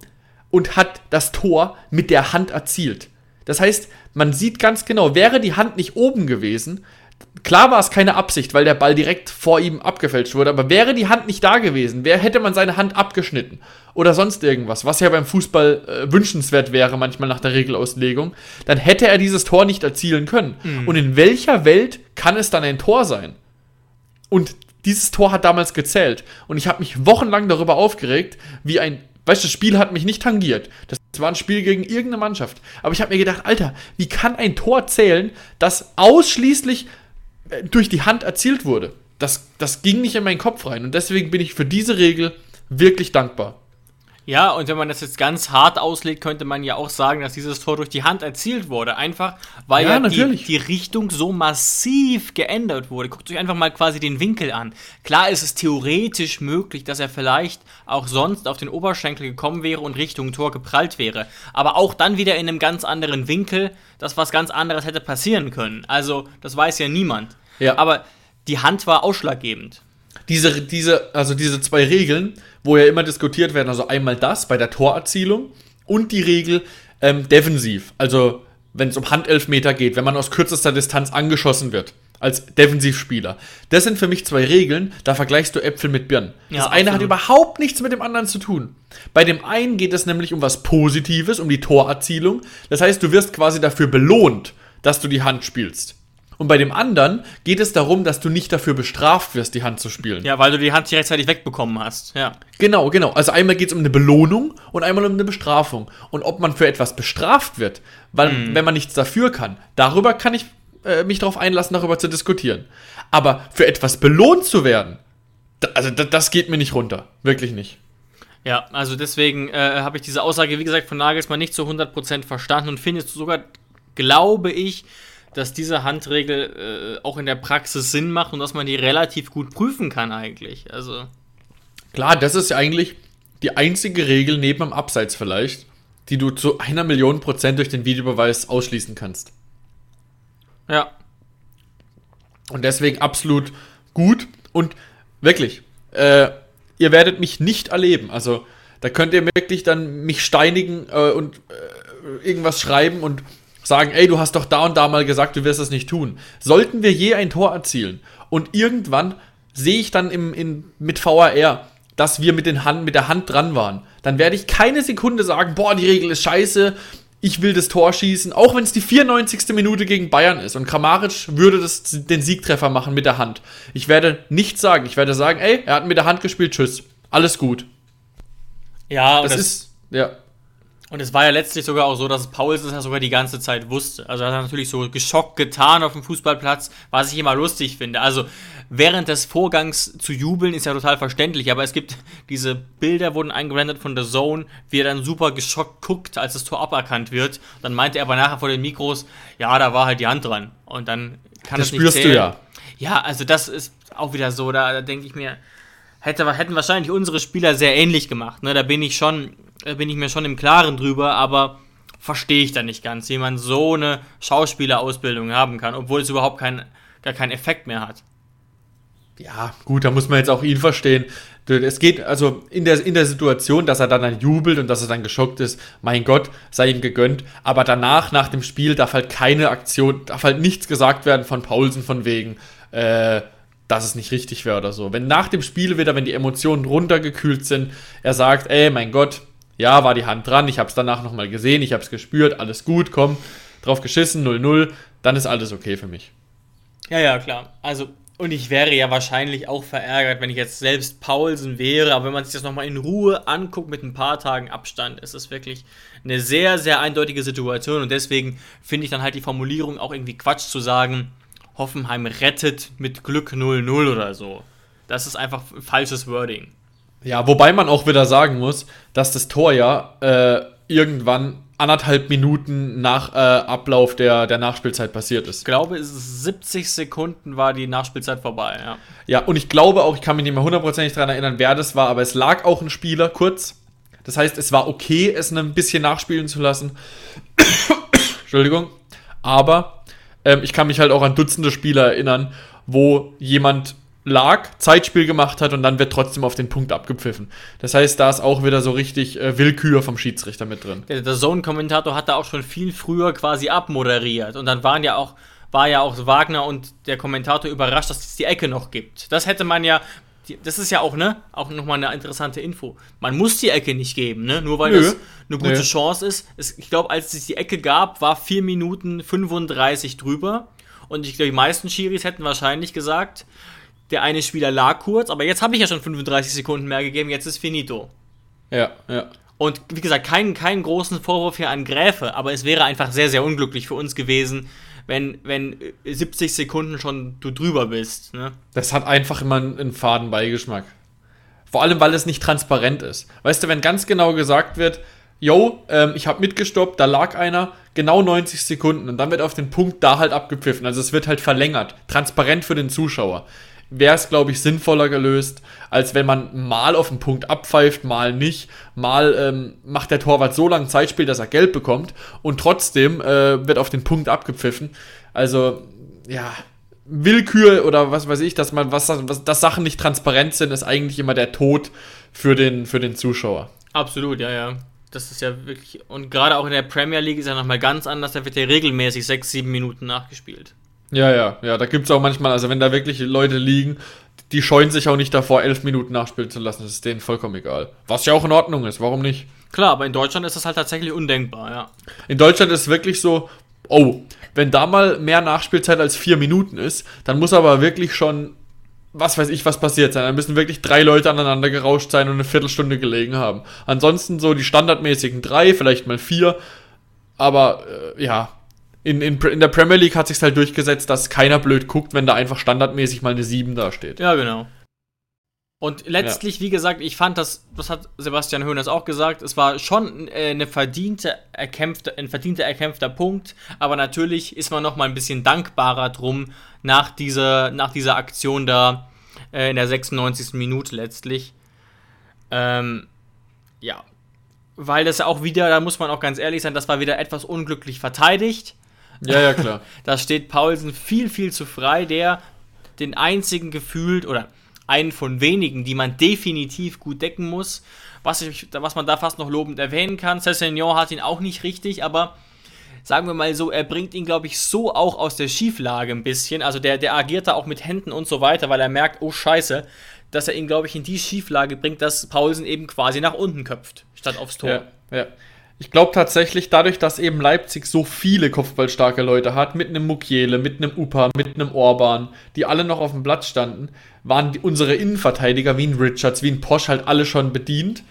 und hat das Tor mit der Hand erzielt. Das heißt, man sieht ganz genau, wäre die Hand nicht oben gewesen, Klar war es keine Absicht, weil der Ball direkt vor ihm abgefälscht wurde, aber wäre die Hand nicht da gewesen, wer hätte man seine Hand abgeschnitten oder sonst irgendwas, was ja beim Fußball äh, wünschenswert wäre, manchmal nach der Regelauslegung, dann hätte er dieses Tor nicht erzielen können. Mhm. Und in welcher Welt kann es dann ein Tor sein? Und dieses Tor hat damals gezählt. Und ich habe mich wochenlang darüber aufgeregt, wie ein, weißt du, das Spiel hat mich nicht tangiert. Das war ein Spiel gegen irgendeine Mannschaft. Aber ich habe mir gedacht, Alter, wie kann ein Tor zählen, das ausschließlich durch die Hand erzielt wurde. Das, das ging nicht in meinen Kopf rein. Und deswegen bin ich für diese Regel wirklich dankbar. Ja, und wenn man das jetzt ganz hart auslegt, könnte man ja auch sagen, dass dieses Tor durch die Hand erzielt wurde. Einfach, weil ja, ja die, die, Richtung so massiv geändert wurde. Guckt euch einfach mal quasi den Winkel an. Klar ist es theoretisch möglich, dass er vielleicht auch sonst auf den Oberschenkel gekommen wäre und Richtung Tor geprallt wäre. Aber auch dann wieder in einem ganz anderen Winkel, dass was ganz anderes hätte passieren können. Also, das weiß ja niemand. Ja. Aber die Hand war ausschlaggebend diese, diese, also diese zwei Regeln, wo ja immer diskutiert werden, also einmal das bei der Torerzielung und die Regel ähm, defensiv, also wenn es um Handelfmeter geht, wenn man aus kürzester Distanz angeschossen wird als Defensivspieler. Das sind für mich zwei Regeln, da vergleichst du Äpfel mit Birnen. Ja, das eine absolut. hat überhaupt nichts mit dem anderen zu tun. Bei dem einen geht es nämlich um was Positives, um die Torerzielung. Das heißt, du wirst quasi dafür belohnt, dass du die Hand spielst. Und bei dem anderen geht es darum, dass du nicht dafür bestraft wirst, die Hand zu spielen. Ja, weil du die Hand nicht rechtzeitig wegbekommen hast. Ja. Genau, genau. Also einmal geht es um eine Belohnung und einmal um eine Bestrafung. Und ob man für etwas bestraft wird, weil Mhm. wenn man nichts dafür kann, darüber kann ich äh, mich darauf einlassen, darüber zu diskutieren. Aber für etwas belohnt zu werden, da, also da, das geht mir nicht runter. Wirklich nicht. Ja, also deswegen äh, habe ich diese Aussage, wie gesagt, von Nagelsmann nicht zu 100% verstanden und finde es sogar, glaube ich, dass diese Handregel äh, auch in der Praxis Sinn macht und dass man die relativ gut prüfen kann eigentlich. Also, Klar, das ist ja eigentlich die einzige Regel neben dem Abseits vielleicht, die du zu einer Million Prozent durch den Videobeweis ausschließen kannst. ja. Und deswegen absolut gut und wirklich, äh, ihr werdet mich nicht erleben. Also da könnt ihr wirklich dann mich steinigen äh, und äh, irgendwas schreiben und sagen, ey, du hast doch da und da mal gesagt, du wirst das nicht tun. Sollten wir je ein Tor erzielen und irgendwann sehe ich dann im, in, mit VAR, dass wir mit, den Hand, mit der Hand dran waren, dann werde ich keine Sekunde sagen, boah, die Regel ist scheiße, ich will das Tor schießen, auch wenn es die 94. Minute gegen Bayern ist und Kramaric würde das, den Siegtreffer machen mit der Hand. Ich werde nichts sagen. Ich werde sagen, ey, er hat mit der Hand gespielt, tschüss. Alles gut. Ja, Das, das, ist, ja. Und es war ja letztlich sogar auch so, dass Pauls es ja sogar die ganze Zeit wusste. Also er hat natürlich so geschockt getan auf dem Fußballplatz, was ich immer lustig finde. Also während des Vorgangs zu jubeln ist ja total verständlich, aber es gibt diese Bilder wurden eingeblendet von The Zone, wie er dann super geschockt guckt, als das Tor aberkannt wird. Dann meinte er aber nachher vor den Mikros, ja, da war halt die Hand dran. Und dann kann Das es nicht spürst du zählen. ja. Ja, also das ist auch wieder so, da, da denke ich mir, hätte, hätten wahrscheinlich unsere Spieler sehr ähnlich gemacht. Ne? Da bin ich schon, bin ich mir schon im Klaren drüber, aber verstehe ich da nicht ganz, wie man so eine Schauspielerausbildung haben kann, obwohl es überhaupt kein, gar keinen Effekt mehr hat. Ja, gut, da muss man jetzt auch ihn verstehen. Es geht also in der, in der Situation, dass er dann, dann jubelt und dass er dann geschockt ist, mein Gott, sei ihm gegönnt. Aber danach, nach dem Spiel, darf halt keine Aktion, darf halt nichts gesagt werden von Paulsen von wegen, äh, dass es nicht richtig wäre oder so. Wenn nach dem Spiel wieder, wenn die Emotionen runtergekühlt sind, er sagt, ey, mein Gott, ja, war die Hand dran, ich habe es danach nochmal gesehen, ich habe es gespürt, alles gut, komm, drauf geschissen, 0-0, dann ist alles okay für mich. Ja, ja, klar. Also, und ich wäre ja wahrscheinlich auch verärgert, wenn ich jetzt selbst Paulsen wäre, aber wenn man sich das nochmal in Ruhe anguckt mit ein paar Tagen Abstand, ist es wirklich eine sehr, sehr eindeutige Situation und deswegen finde ich dann halt die Formulierung auch irgendwie Quatsch zu sagen, Hoffenheim rettet mit Glück 0-0 oder so. Das ist einfach falsches Wording. Ja, wobei man auch wieder sagen muss, dass das Tor ja äh, irgendwann anderthalb Minuten nach äh, Ablauf der, der Nachspielzeit passiert ist. Ich glaube, es ist 70 Sekunden war die Nachspielzeit vorbei, ja. Ja, und ich glaube auch, ich kann mich nicht mehr hundertprozentig daran erinnern, wer das war, aber es lag auch ein Spieler kurz. Das heißt, es war okay, es ein bisschen nachspielen zu lassen. Entschuldigung. Aber ähm, ich kann mich halt auch an Dutzende Spieler erinnern, wo jemand lag, Zeitspiel gemacht hat und dann wird trotzdem auf den Punkt abgepfiffen. Das heißt, da ist auch wieder so richtig äh, Willkür vom Schiedsrichter mit drin. Der, der Zone-Kommentator hat da auch schon viel früher quasi abmoderiert. Und dann waren ja auch, war ja auch Wagner und der Kommentator überrascht, dass es die Ecke noch gibt. Das hätte man ja. Das ist ja auch, ne? Auch nochmal eine interessante Info. Man muss die Ecke nicht geben, ne? Nur weil Nö. das eine gute Nö. Chance ist. Es, ich glaube, als es die Ecke gab, war 4 Minuten 35 drüber. Und ich glaube, die meisten Schiris hätten wahrscheinlich gesagt, der eine Spieler lag kurz, aber jetzt habe ich ja schon 35 Sekunden mehr gegeben, jetzt ist finito. Ja, ja. Und wie gesagt, keinen, keinen großen Vorwurf hier an Gräfe, aber es wäre einfach sehr, sehr unglücklich für uns gewesen, wenn, wenn äh, 70 Sekunden schon du drüber bist. Ne? Das hat einfach immer einen, einen faden Beigeschmack. Vor allem, weil es nicht transparent ist. Weißt du, wenn ganz genau gesagt wird, yo, ähm, ich habe mitgestoppt, da lag einer, genau 90 Sekunden und dann wird auf den Punkt da halt abgepfiffen. Also es wird halt verlängert, transparent für den Zuschauer. Wäre es, glaube ich, sinnvoller gelöst, als wenn man mal auf den Punkt abpfeift, mal nicht, mal ähm, macht der Torwart so lange Zeitspiel, dass er Geld bekommt und trotzdem äh, wird auf den Punkt abgepfiffen. Also, ja, Willkür oder was weiß ich, dass man was, was dass Sachen nicht transparent sind, ist eigentlich immer der Tod für den für den Zuschauer. Absolut, ja, ja. Das ist ja wirklich. Und gerade auch in der Premier League ist ja nochmal ganz anders, da wird ja regelmäßig 6, 7 Minuten nachgespielt. Ja, ja, ja, da gibt's auch manchmal, also wenn da wirklich Leute liegen, die scheuen sich auch nicht davor, elf Minuten nachspielen zu lassen, das ist denen vollkommen egal. Was ja auch in Ordnung ist, warum nicht? Klar, aber in Deutschland ist das halt tatsächlich undenkbar, ja. In Deutschland ist wirklich so, oh, wenn da mal mehr Nachspielzeit als vier Minuten ist, dann muss aber wirklich schon, was weiß ich, was passiert sein. Dann müssen wirklich drei Leute aneinander gerauscht sein und eine Viertelstunde gelegen haben. Ansonsten so die standardmäßigen drei, vielleicht mal vier. Aber äh, ja, in, in, in der Premier League hat sich halt durchgesetzt, dass keiner blöd guckt, wenn da einfach standardmäßig mal eine 7 da steht. Ja, genau. Und letztlich, ja. wie gesagt, ich fand das, das hat Sebastian Höhners auch gesagt, es war schon äh, eine verdiente, erkämpfte, ein verdienter, erkämpfter Punkt, aber natürlich ist man noch mal ein bisschen dankbarer drum nach dieser, nach dieser Aktion da äh, in der 96. Minute letztlich. Ähm, ja, weil das auch wieder, da muss man auch ganz ehrlich sein, das war wieder etwas unglücklich verteidigt. Ja, ja, klar. da steht Paulsen viel, viel zu frei, der den einzigen gefühlt oder einen von wenigen, die man definitiv gut decken muss. Was, ich, was man da fast noch lobend erwähnen kann. Cessignon hat ihn auch nicht richtig, aber sagen wir mal so, er bringt ihn, glaube ich, so auch aus der Schieflage ein bisschen. Also der, der agiert da auch mit Händen und so weiter, weil er merkt, oh Scheiße, dass er ihn, glaube ich, in die Schieflage bringt, dass Paulsen eben quasi nach unten köpft, statt aufs Tor. Ja, ja. Ich glaube tatsächlich, dadurch, dass eben Leipzig so viele kopfballstarke Leute hat, mit einem Mukiele, mit einem Upa, mit einem Orban, die alle noch auf dem Platz standen, waren die, unsere Innenverteidiger wie ein Richards, wie ein Posch halt alle schon bedient.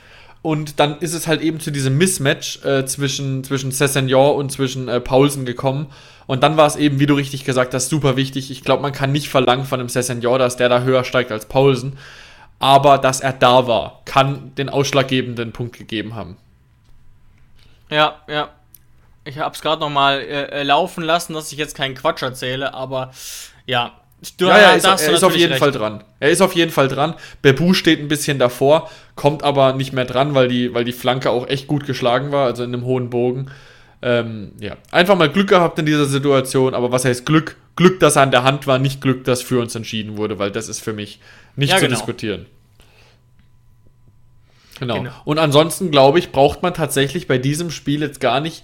Und dann ist es halt eben zu diesem Mismatch äh, zwischen, zwischen Cessignon und zwischen äh, Paulsen gekommen. Und dann war es eben, wie du richtig gesagt hast, super wichtig. Ich glaube, man kann nicht verlangen von einem Cessignon, dass der da höher steigt als Paulsen. Aber dass er da war, kann den ausschlaggebenden Punkt gegeben haben. Ja, ja. Ich habe es gerade noch mal äh, äh, laufen lassen, dass ich jetzt keinen Quatsch erzähle, aber ja. Du, ja, ja, ist, er ist auf jeden recht. Fall dran. Er ist auf jeden Fall dran. Bebu steht ein bisschen davor, kommt aber nicht mehr dran, weil die, weil die Flanke auch echt gut geschlagen war, also in einem hohen Bogen. Ähm, ja, einfach mal Glück gehabt in dieser Situation, aber was heißt Glück? Glück, dass er an der Hand war, nicht Glück, dass für uns entschieden wurde, weil das ist für mich nicht ja, zu genau. diskutieren. Genau. genau. Und ansonsten, glaube ich, braucht man tatsächlich bei diesem Spiel jetzt gar nicht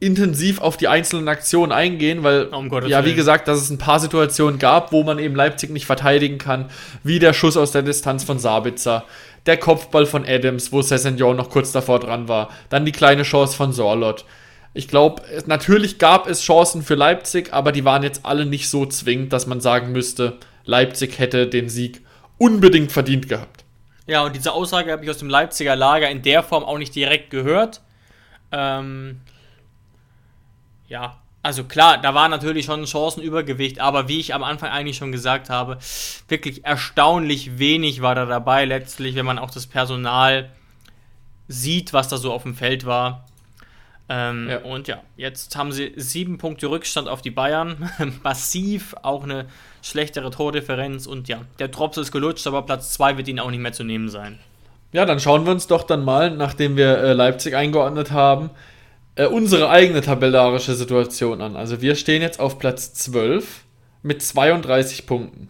intensiv auf die einzelnen Aktionen eingehen, weil, um ja, wie gesagt, dass es ein paar Situationen gab, wo man eben Leipzig nicht verteidigen kann, wie der Schuss aus der Distanz von Sabitzer, der Kopfball von Adams, wo Sessignon noch kurz davor dran war, dann die kleine Chance von Sorlot. Ich glaube, natürlich gab es Chancen für Leipzig, aber die waren jetzt alle nicht so zwingend, dass man sagen müsste, Leipzig hätte den Sieg unbedingt verdient gehabt. Ja, und diese Aussage habe ich aus dem Leipziger Lager in der Form auch nicht direkt gehört. Ähm, ja, also klar, da war natürlich schon ein Chancenübergewicht, aber wie ich am Anfang eigentlich schon gesagt habe, wirklich erstaunlich wenig war da dabei letztlich, wenn man auch das Personal sieht, was da so auf dem Feld war. Ähm, ja. Und ja, jetzt haben sie sieben Punkte Rückstand auf die Bayern. Massiv, auch eine schlechtere Tordifferenz. Und ja, der Drops ist gelutscht, aber Platz zwei wird ihnen auch nicht mehr zu nehmen sein. Ja, dann schauen wir uns doch dann mal, nachdem wir äh, Leipzig eingeordnet haben, äh, unsere eigene tabellarische Situation an. Also wir stehen jetzt auf Platz 12 mit 32 Punkten.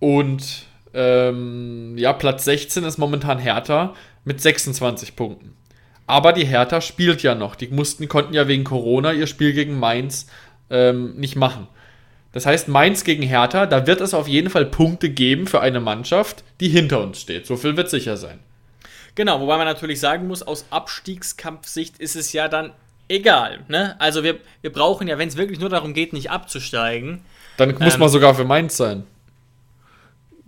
Und ähm, ja, Platz 16 ist momentan Hertha mit 26 Punkten. Aber die Hertha spielt ja noch. Die mussten, konnten ja wegen Corona ihr Spiel gegen Mainz ähm, nicht machen. Das heißt, Mainz gegen Hertha, da wird es auf jeden Fall Punkte geben für eine Mannschaft, die hinter uns steht. So viel wird sicher sein. Genau, wobei man natürlich sagen muss, aus Abstiegskampfsicht ist es ja dann egal. Ne? Also wir, wir brauchen ja, wenn es wirklich nur darum geht, nicht abzusteigen. Dann muss ähm, man sogar für Mainz sein.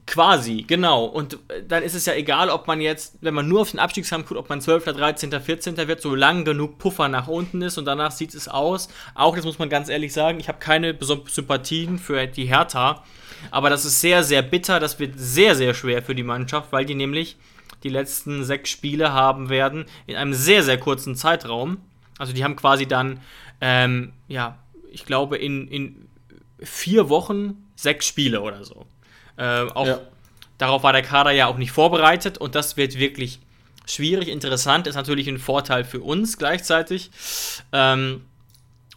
Quasi, genau. Und äh, dann ist es ja egal, ob man jetzt, wenn man nur auf den Abstiegskampf guckt, ob man 12., 13., 14. wird, solange genug Puffer nach unten ist und danach sieht es aus. Auch, das muss man ganz ehrlich sagen, ich habe keine Sympathien für die Hertha, aber das ist sehr, sehr bitter. Das wird sehr, sehr schwer für die Mannschaft, weil die nämlich die letzten sechs Spiele haben werden in einem sehr, sehr kurzen Zeitraum. Also die haben quasi dann, ähm, ja, ich glaube, in, in vier Wochen sechs Spiele oder so. Äh, auch ja. darauf war der Kader ja auch nicht vorbereitet und das wird wirklich schwierig. Interessant ist natürlich ein Vorteil für uns gleichzeitig. Ähm,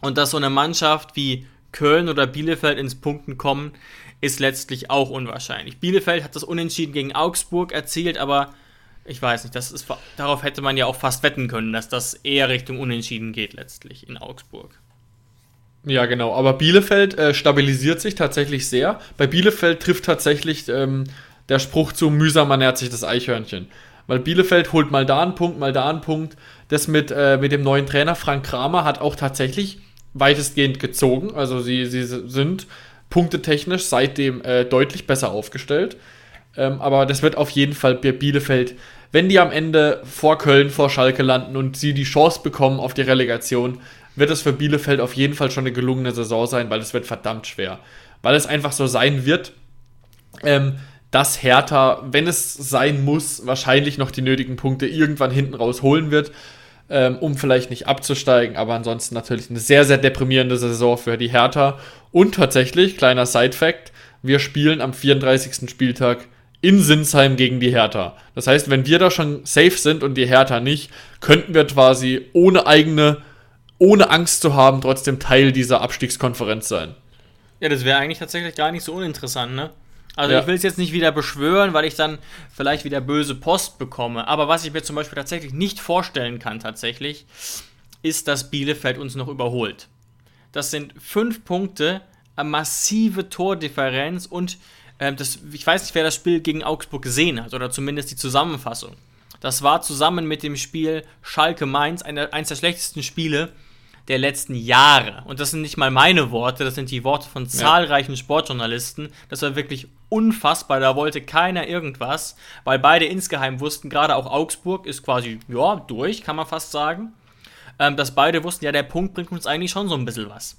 und dass so eine Mannschaft wie Köln oder Bielefeld ins Punkten kommen, ist letztlich auch unwahrscheinlich. Bielefeld hat das Unentschieden gegen Augsburg erzielt, aber ich weiß nicht, das ist, darauf hätte man ja auch fast wetten können, dass das eher Richtung Unentschieden geht letztlich in Augsburg. Ja, genau. Aber Bielefeld äh, stabilisiert sich tatsächlich sehr. Bei Bielefeld trifft tatsächlich ähm, der Spruch zu mühsam ernährt sich das Eichhörnchen. Weil Bielefeld holt mal da einen Punkt, mal da einen Punkt. Das mit, äh, mit dem neuen Trainer Frank Kramer hat auch tatsächlich weitestgehend gezogen. Also sie, sie sind punktetechnisch seitdem äh, deutlich besser aufgestellt. Ähm, aber das wird auf jeden Fall bei Bielefeld, wenn die am Ende vor Köln, vor Schalke landen und sie die Chance bekommen auf die Relegation, wird es für Bielefeld auf jeden Fall schon eine gelungene Saison sein, weil es wird verdammt schwer. Weil es einfach so sein wird, ähm, dass Hertha, wenn es sein muss, wahrscheinlich noch die nötigen Punkte irgendwann hinten raus holen wird, ähm, um vielleicht nicht abzusteigen. Aber ansonsten natürlich eine sehr, sehr deprimierende Saison für die Hertha. Und tatsächlich, kleiner Side-Fact, wir spielen am 34. Spieltag in Sinsheim gegen die Hertha. Das heißt, wenn wir da schon safe sind und die Hertha nicht, könnten wir quasi ohne eigene, ohne Angst zu haben, trotzdem Teil dieser Abstiegskonferenz sein. Ja, das wäre eigentlich tatsächlich gar nicht so uninteressant, ne? Also ja. ich will es jetzt nicht wieder beschwören, weil ich dann vielleicht wieder böse Post bekomme. Aber was ich mir zum Beispiel tatsächlich nicht vorstellen kann, tatsächlich, ist, dass Bielefeld uns noch überholt. Das sind fünf Punkte, eine massive Tordifferenz und äh, das, ich weiß nicht, wer das Spiel gegen Augsburg gesehen hat oder zumindest die Zusammenfassung. Das war zusammen mit dem Spiel Schalke Mainz eines der schlechtesten Spiele der letzten Jahre. Und das sind nicht mal meine Worte, das sind die Worte von zahlreichen ja. Sportjournalisten. Das war wirklich unfassbar, da wollte keiner irgendwas, weil beide insgeheim wussten, gerade auch Augsburg ist quasi, ja, durch, kann man fast sagen, ähm, dass beide wussten, ja, der Punkt bringt uns eigentlich schon so ein bisschen was.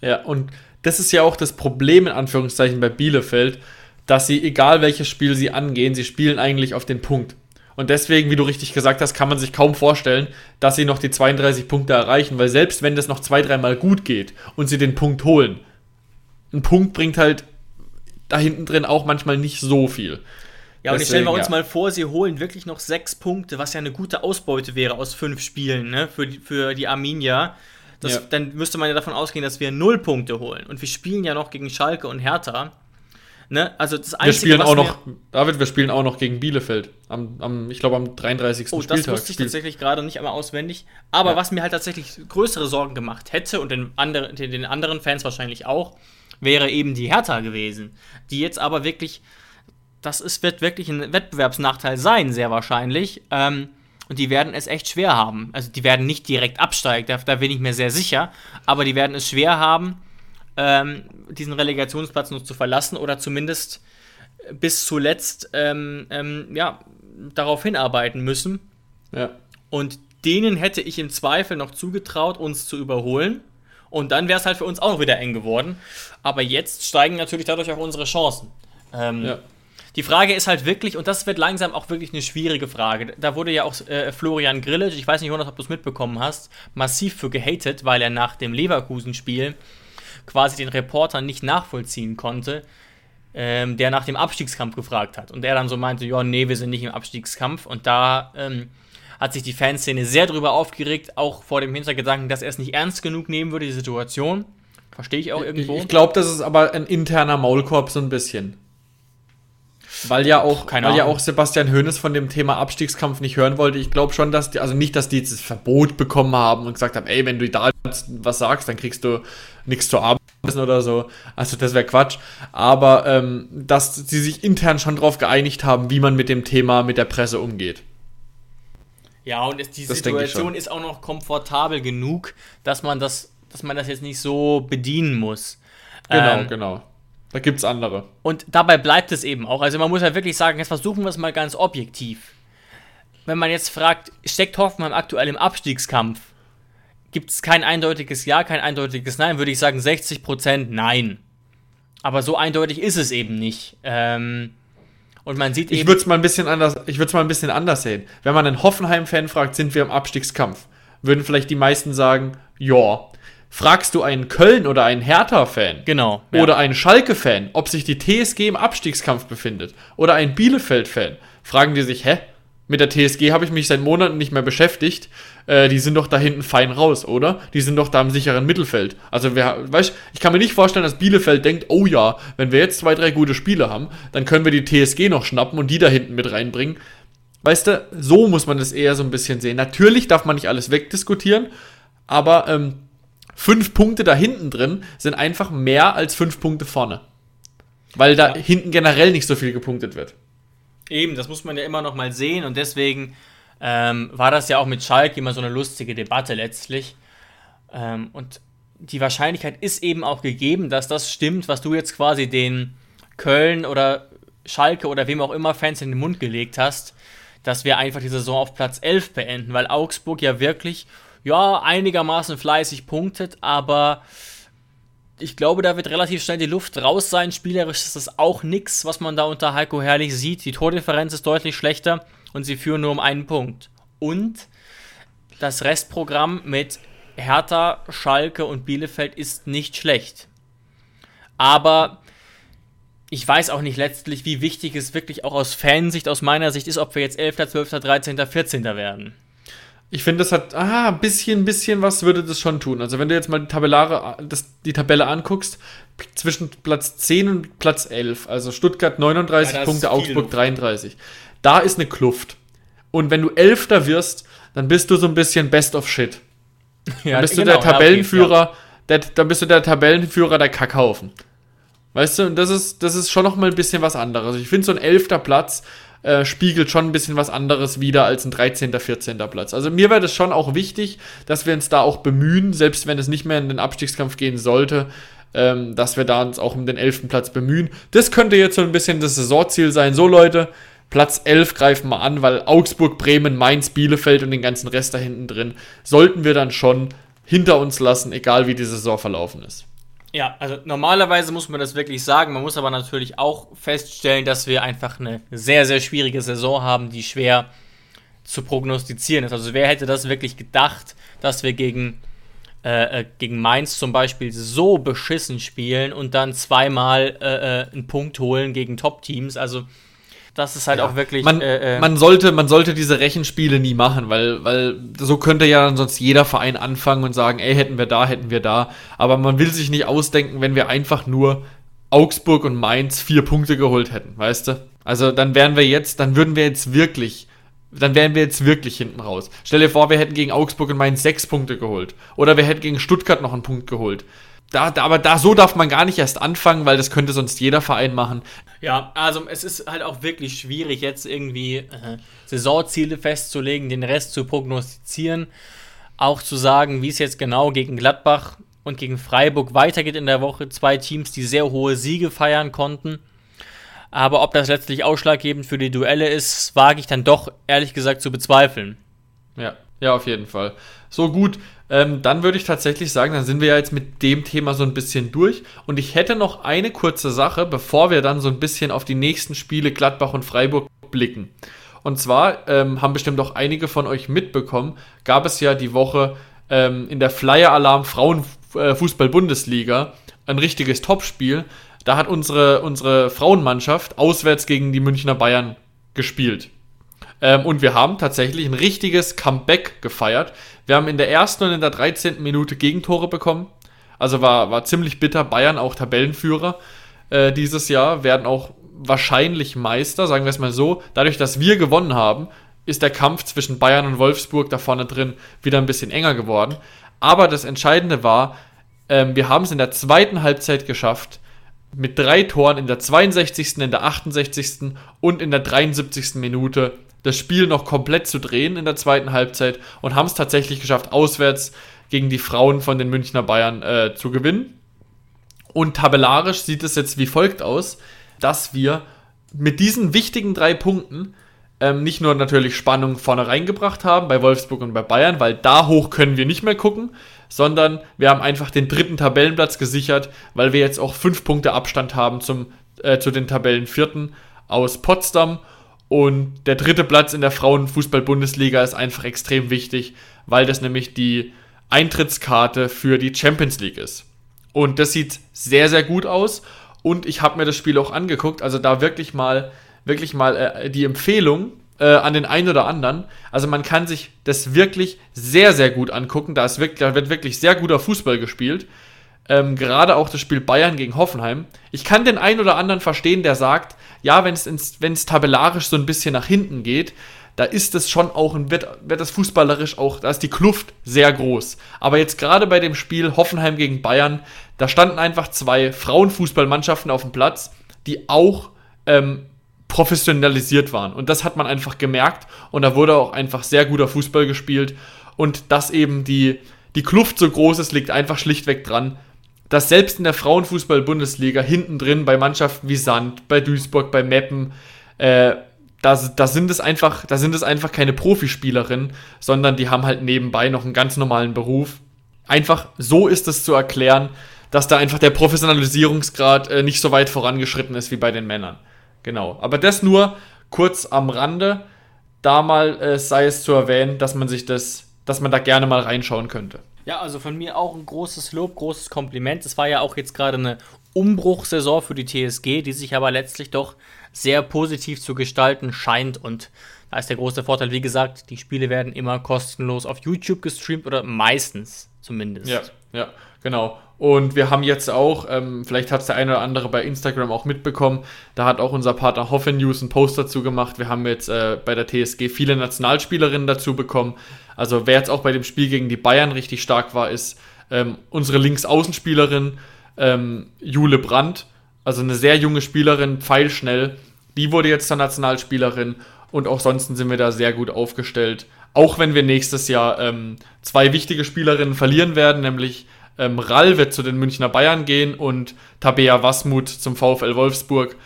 Ja, und das ist ja auch das Problem in Anführungszeichen bei Bielefeld, dass sie, egal welches Spiel sie angehen, sie spielen eigentlich auf den Punkt. Und deswegen, wie du richtig gesagt hast, kann man sich kaum vorstellen, dass sie noch die 32 Punkte erreichen, weil selbst wenn das noch zwei, dreimal gut geht und sie den Punkt holen, ein Punkt bringt halt da hinten drin auch manchmal nicht so viel. Ja, und Deswegen, stellen wir uns ja. mal vor, sie holen wirklich noch sechs Punkte, was ja eine gute Ausbeute wäre aus fünf Spielen, ne, für die, für die Arminia. Das, ja. Dann müsste man ja davon ausgehen, dass wir null Punkte holen. Und wir spielen ja noch gegen Schalke und Hertha. Ne? Also das Einzige, wir spielen auch noch, David, wir spielen auch noch gegen Bielefeld. Am, am ich glaube, am 33. Oh, Spieltag. das wusste ich tatsächlich gerade nicht einmal auswendig. Aber ja. was mir halt tatsächlich größere Sorgen gemacht hätte und den, andre, den anderen Fans wahrscheinlich auch, wäre eben die Hertha gewesen. Die jetzt aber wirklich, das ist, wird wirklich ein Wettbewerbsnachteil sein, sehr wahrscheinlich. Ähm, und die werden es echt schwer haben. Also die werden nicht direkt absteigen, da, da bin ich mir sehr sicher. Aber die werden es schwer haben, ähm, diesen Relegationsplatz noch zu verlassen oder zumindest bis zuletzt ähm, ähm, ja, darauf hinarbeiten müssen. Ja. Und denen hätte ich im Zweifel noch zugetraut, uns zu überholen. Und dann wäre es halt für uns auch noch wieder eng geworden. Aber jetzt steigen natürlich dadurch auch unsere Chancen. Ähm, ja. Die Frage ist halt wirklich, und das wird langsam auch wirklich eine schwierige Frage. Da wurde ja auch äh, Florian Grillitsch, ich weiß nicht, Jonas, ob du es mitbekommen hast, massiv für gehatet, weil er nach dem Leverkusen-Spiel quasi den Reporter nicht nachvollziehen konnte, ähm, der nach dem Abstiegskampf gefragt hat. Und er dann so meinte, ja, nee, wir sind nicht im Abstiegskampf. Und da ähm, hat sich die Fanszene sehr drüber aufgeregt, auch vor dem Hintergedanken, dass er es nicht ernst genug nehmen würde, die Situation. Verstehe ich auch irgendwo. Ich, ich glaube, das ist aber ein interner Maulkorb so ein bisschen. Weil ja auch, Keine weil ja auch Sebastian Hoeneß von dem Thema Abstiegskampf nicht hören wollte. Ich glaube schon, dass die, also nicht, dass die jetzt das Verbot bekommen haben und gesagt haben, ey, wenn du da was sagst, dann kriegst du nichts zu arbeiten oder so. Also das wäre Quatsch. Aber ähm, dass sie sich intern schon darauf geeinigt haben, wie man mit dem Thema mit der Presse umgeht. Ja, und die das Situation ist auch noch komfortabel genug, dass man das, dass man das jetzt nicht so bedienen muss. Genau, ähm, genau. Da gibt es andere. Und dabei bleibt es eben auch. Also man muss ja wirklich sagen, jetzt versuchen wir es mal ganz objektiv. Wenn man jetzt fragt, steckt Hoffenheim aktuell im Abstiegskampf? Gibt es kein eindeutiges Ja, kein eindeutiges Nein? Würde ich sagen 60% Nein. Aber so eindeutig ist es eben nicht. Ähm, und man sieht eben. Ich würde es mal ein bisschen anders, ich würde es mal ein bisschen anders sehen. Wenn man einen Hoffenheim-Fan fragt, sind wir im Abstiegskampf, würden vielleicht die meisten sagen, ja. Fragst du einen Köln- oder einen Hertha-Fan genau, ja. oder einen Schalke-Fan, ob sich die TSG im Abstiegskampf befindet oder ein Bielefeld-Fan, fragen die sich, hä? Mit der TSG habe ich mich seit Monaten nicht mehr beschäftigt. Äh, die sind doch da hinten fein raus, oder? Die sind doch da im sicheren Mittelfeld. Also, wer, weißt, ich kann mir nicht vorstellen, dass Bielefeld denkt, oh ja, wenn wir jetzt zwei, drei gute Spiele haben, dann können wir die TSG noch schnappen und die da hinten mit reinbringen. Weißt du, so muss man das eher so ein bisschen sehen. Natürlich darf man nicht alles wegdiskutieren, aber ähm, fünf Punkte da hinten drin sind einfach mehr als fünf Punkte vorne. Weil da ja. hinten generell nicht so viel gepunktet wird. Eben, das muss man ja immer noch mal sehen und deswegen ähm, war das ja auch mit Schalke immer so eine lustige Debatte letztlich. Ähm, und die Wahrscheinlichkeit ist eben auch gegeben, dass das stimmt, was du jetzt quasi den Köln oder Schalke oder wem auch immer Fans in den Mund gelegt hast, dass wir einfach die Saison auf Platz 11 beenden, weil Augsburg ja wirklich, ja, einigermaßen fleißig punktet, aber ich glaube, da wird relativ schnell die Luft raus sein. Spielerisch ist das auch nichts, was man da unter Heiko Herrlich sieht. Die Tordifferenz ist deutlich schlechter und sie führen nur um einen Punkt. Und das Restprogramm mit Hertha, Schalke und Bielefeld ist nicht schlecht. Aber ich weiß auch nicht letztlich, wie wichtig es wirklich auch aus Fansicht, aus meiner Sicht ist, ob wir jetzt 11., 12., 13., 14. werden. Ich finde, das hat, ah, ein bisschen, bisschen was würde das schon tun. Also, wenn du jetzt mal die, Tabellare, das, die Tabelle anguckst, zwischen Platz 10 und Platz 11, also Stuttgart 39 ja, Punkte, Augsburg 33, da ist eine Kluft. Und wenn du Elfter wirst, dann bist du so ein bisschen Best of Shit. Ja, dann bist genau, du der Tabellenführer, ja. der, dann bist du der Tabellenführer der Kackhaufen. Weißt du, und das ist, das ist schon noch mal ein bisschen was anderes. Ich finde, so ein elfter Platz äh, spiegelt schon ein bisschen was anderes wieder als ein 13., 14. Platz. Also mir wäre das schon auch wichtig, dass wir uns da auch bemühen, selbst wenn es nicht mehr in den Abstiegskampf gehen sollte, ähm, dass wir da uns auch um den 11. Platz bemühen. Das könnte jetzt so ein bisschen das Saisonziel sein. So Leute, Platz 11 greifen wir an, weil Augsburg, Bremen, Mainz, Bielefeld und den ganzen Rest da hinten drin sollten wir dann schon hinter uns lassen, egal wie die Saison verlaufen ist. Ja, also normalerweise muss man das wirklich sagen. Man muss aber natürlich auch feststellen, dass wir einfach eine sehr, sehr schwierige Saison haben, die schwer zu prognostizieren ist. Also wer hätte das wirklich gedacht, dass wir gegen, äh, äh gegen Mainz zum Beispiel so beschissen spielen und dann zweimal äh, äh einen Punkt holen gegen Top-Teams? Also das ist halt ja. auch wirklich. Man, äh, äh, man, sollte, man sollte diese Rechenspiele nie machen, weil, weil so könnte ja dann sonst jeder Verein anfangen und sagen, ey, hätten wir da, hätten wir da. Aber man will sich nicht ausdenken, wenn wir einfach nur Augsburg und Mainz vier Punkte geholt hätten, weißt du? Also dann wären wir jetzt, dann würden wir jetzt wirklich, dann wären wir jetzt wirklich hinten raus. Stell dir vor, wir hätten gegen Augsburg und Mainz sechs Punkte geholt. Oder wir hätten gegen Stuttgart noch einen Punkt geholt. Da, da, aber da so darf man gar nicht erst anfangen, weil das könnte sonst jeder Verein machen. Ja, also es ist halt auch wirklich schwierig, jetzt irgendwie äh, Saisonziele festzulegen, den Rest zu prognostizieren, auch zu sagen, wie es jetzt genau gegen Gladbach und gegen Freiburg weitergeht in der Woche. Zwei Teams, die sehr hohe Siege feiern konnten. Aber ob das letztlich ausschlaggebend für die Duelle ist, wage ich dann doch ehrlich gesagt zu bezweifeln. Ja, ja, auf jeden Fall. So gut, ähm, dann würde ich tatsächlich sagen, dann sind wir ja jetzt mit dem Thema so ein bisschen durch. Und ich hätte noch eine kurze Sache, bevor wir dann so ein bisschen auf die nächsten Spiele Gladbach und Freiburg blicken. Und zwar ähm, haben bestimmt auch einige von euch mitbekommen, gab es ja die Woche ähm, in der Flyer Alarm Frauenfußball Bundesliga ein richtiges Topspiel. Da hat unsere, unsere Frauenmannschaft auswärts gegen die Münchner Bayern gespielt. Ähm, und wir haben tatsächlich ein richtiges Comeback gefeiert. Wir haben in der ersten und in der 13. Minute Gegentore bekommen. Also war, war ziemlich bitter. Bayern auch Tabellenführer äh, dieses Jahr, werden auch wahrscheinlich Meister, sagen wir es mal so. Dadurch, dass wir gewonnen haben, ist der Kampf zwischen Bayern und Wolfsburg da vorne drin wieder ein bisschen enger geworden. Aber das Entscheidende war, ähm, wir haben es in der zweiten Halbzeit geschafft, mit drei Toren in der 62., in der 68. und in der 73. Minute das Spiel noch komplett zu drehen in der zweiten Halbzeit und haben es tatsächlich geschafft, auswärts gegen die Frauen von den Münchner Bayern äh, zu gewinnen. Und tabellarisch sieht es jetzt wie folgt aus, dass wir mit diesen wichtigen drei Punkten ähm, nicht nur natürlich Spannung vorne reingebracht haben bei Wolfsburg und bei Bayern, weil da hoch können wir nicht mehr gucken, sondern wir haben einfach den dritten Tabellenplatz gesichert, weil wir jetzt auch fünf Punkte Abstand haben zum, äh, zu den Tabellenvierten aus Potsdam und der dritte Platz in der Frauenfußball-Bundesliga ist einfach extrem wichtig, weil das nämlich die Eintrittskarte für die Champions League ist. Und das sieht sehr, sehr gut aus. Und ich habe mir das Spiel auch angeguckt. Also da wirklich mal, wirklich mal äh, die Empfehlung äh, an den einen oder anderen. Also man kann sich das wirklich sehr, sehr gut angucken. Da, ist wirklich, da wird wirklich sehr guter Fußball gespielt. Ähm, gerade auch das Spiel Bayern gegen Hoffenheim. Ich kann den einen oder anderen verstehen, der sagt, ja, wenn es tabellarisch so ein bisschen nach hinten geht, da ist es schon auch, wird, wird das fußballerisch auch, da ist die Kluft sehr groß. Aber jetzt gerade bei dem Spiel Hoffenheim gegen Bayern, da standen einfach zwei Frauenfußballmannschaften auf dem Platz, die auch ähm, professionalisiert waren. Und das hat man einfach gemerkt. Und da wurde auch einfach sehr guter Fußball gespielt. Und dass eben die, die Kluft so groß ist, liegt einfach schlichtweg dran, dass selbst in der Frauenfußball-Bundesliga hinten drin bei Mannschaften wie Sand, bei Duisburg, bei Meppen, äh, da, da, sind es einfach, da sind es einfach keine Profispielerinnen, sondern die haben halt nebenbei noch einen ganz normalen Beruf. Einfach so ist es zu erklären, dass da einfach der Professionalisierungsgrad äh, nicht so weit vorangeschritten ist wie bei den Männern. Genau. Aber das nur kurz am Rande. Da mal äh, sei es zu erwähnen, dass man sich das, dass man da gerne mal reinschauen könnte. Ja, also von mir auch ein großes Lob, großes Kompliment. Es war ja auch jetzt gerade eine Umbruchsaison für die TSG, die sich aber letztlich doch sehr positiv zu gestalten scheint. Und da ist der große Vorteil, wie gesagt, die Spiele werden immer kostenlos auf YouTube gestreamt oder meistens zumindest. Ja, ja, genau. Und wir haben jetzt auch, ähm, vielleicht hat es der eine oder andere bei Instagram auch mitbekommen, da hat auch unser Partner Hoffen News einen Post dazu gemacht. Wir haben jetzt äh, bei der TSG viele Nationalspielerinnen dazu bekommen. Also wer jetzt auch bei dem Spiel gegen die Bayern richtig stark war, ist ähm, unsere Linksaußenspielerin ähm, Jule Brandt. Also eine sehr junge Spielerin, pfeilschnell. Die wurde jetzt zur Nationalspielerin und auch sonst sind wir da sehr gut aufgestellt. Auch wenn wir nächstes Jahr ähm, zwei wichtige Spielerinnen verlieren werden, nämlich ähm, Rall wird zu den Münchner Bayern gehen und Tabea Wasmut zum VfL Wolfsburg.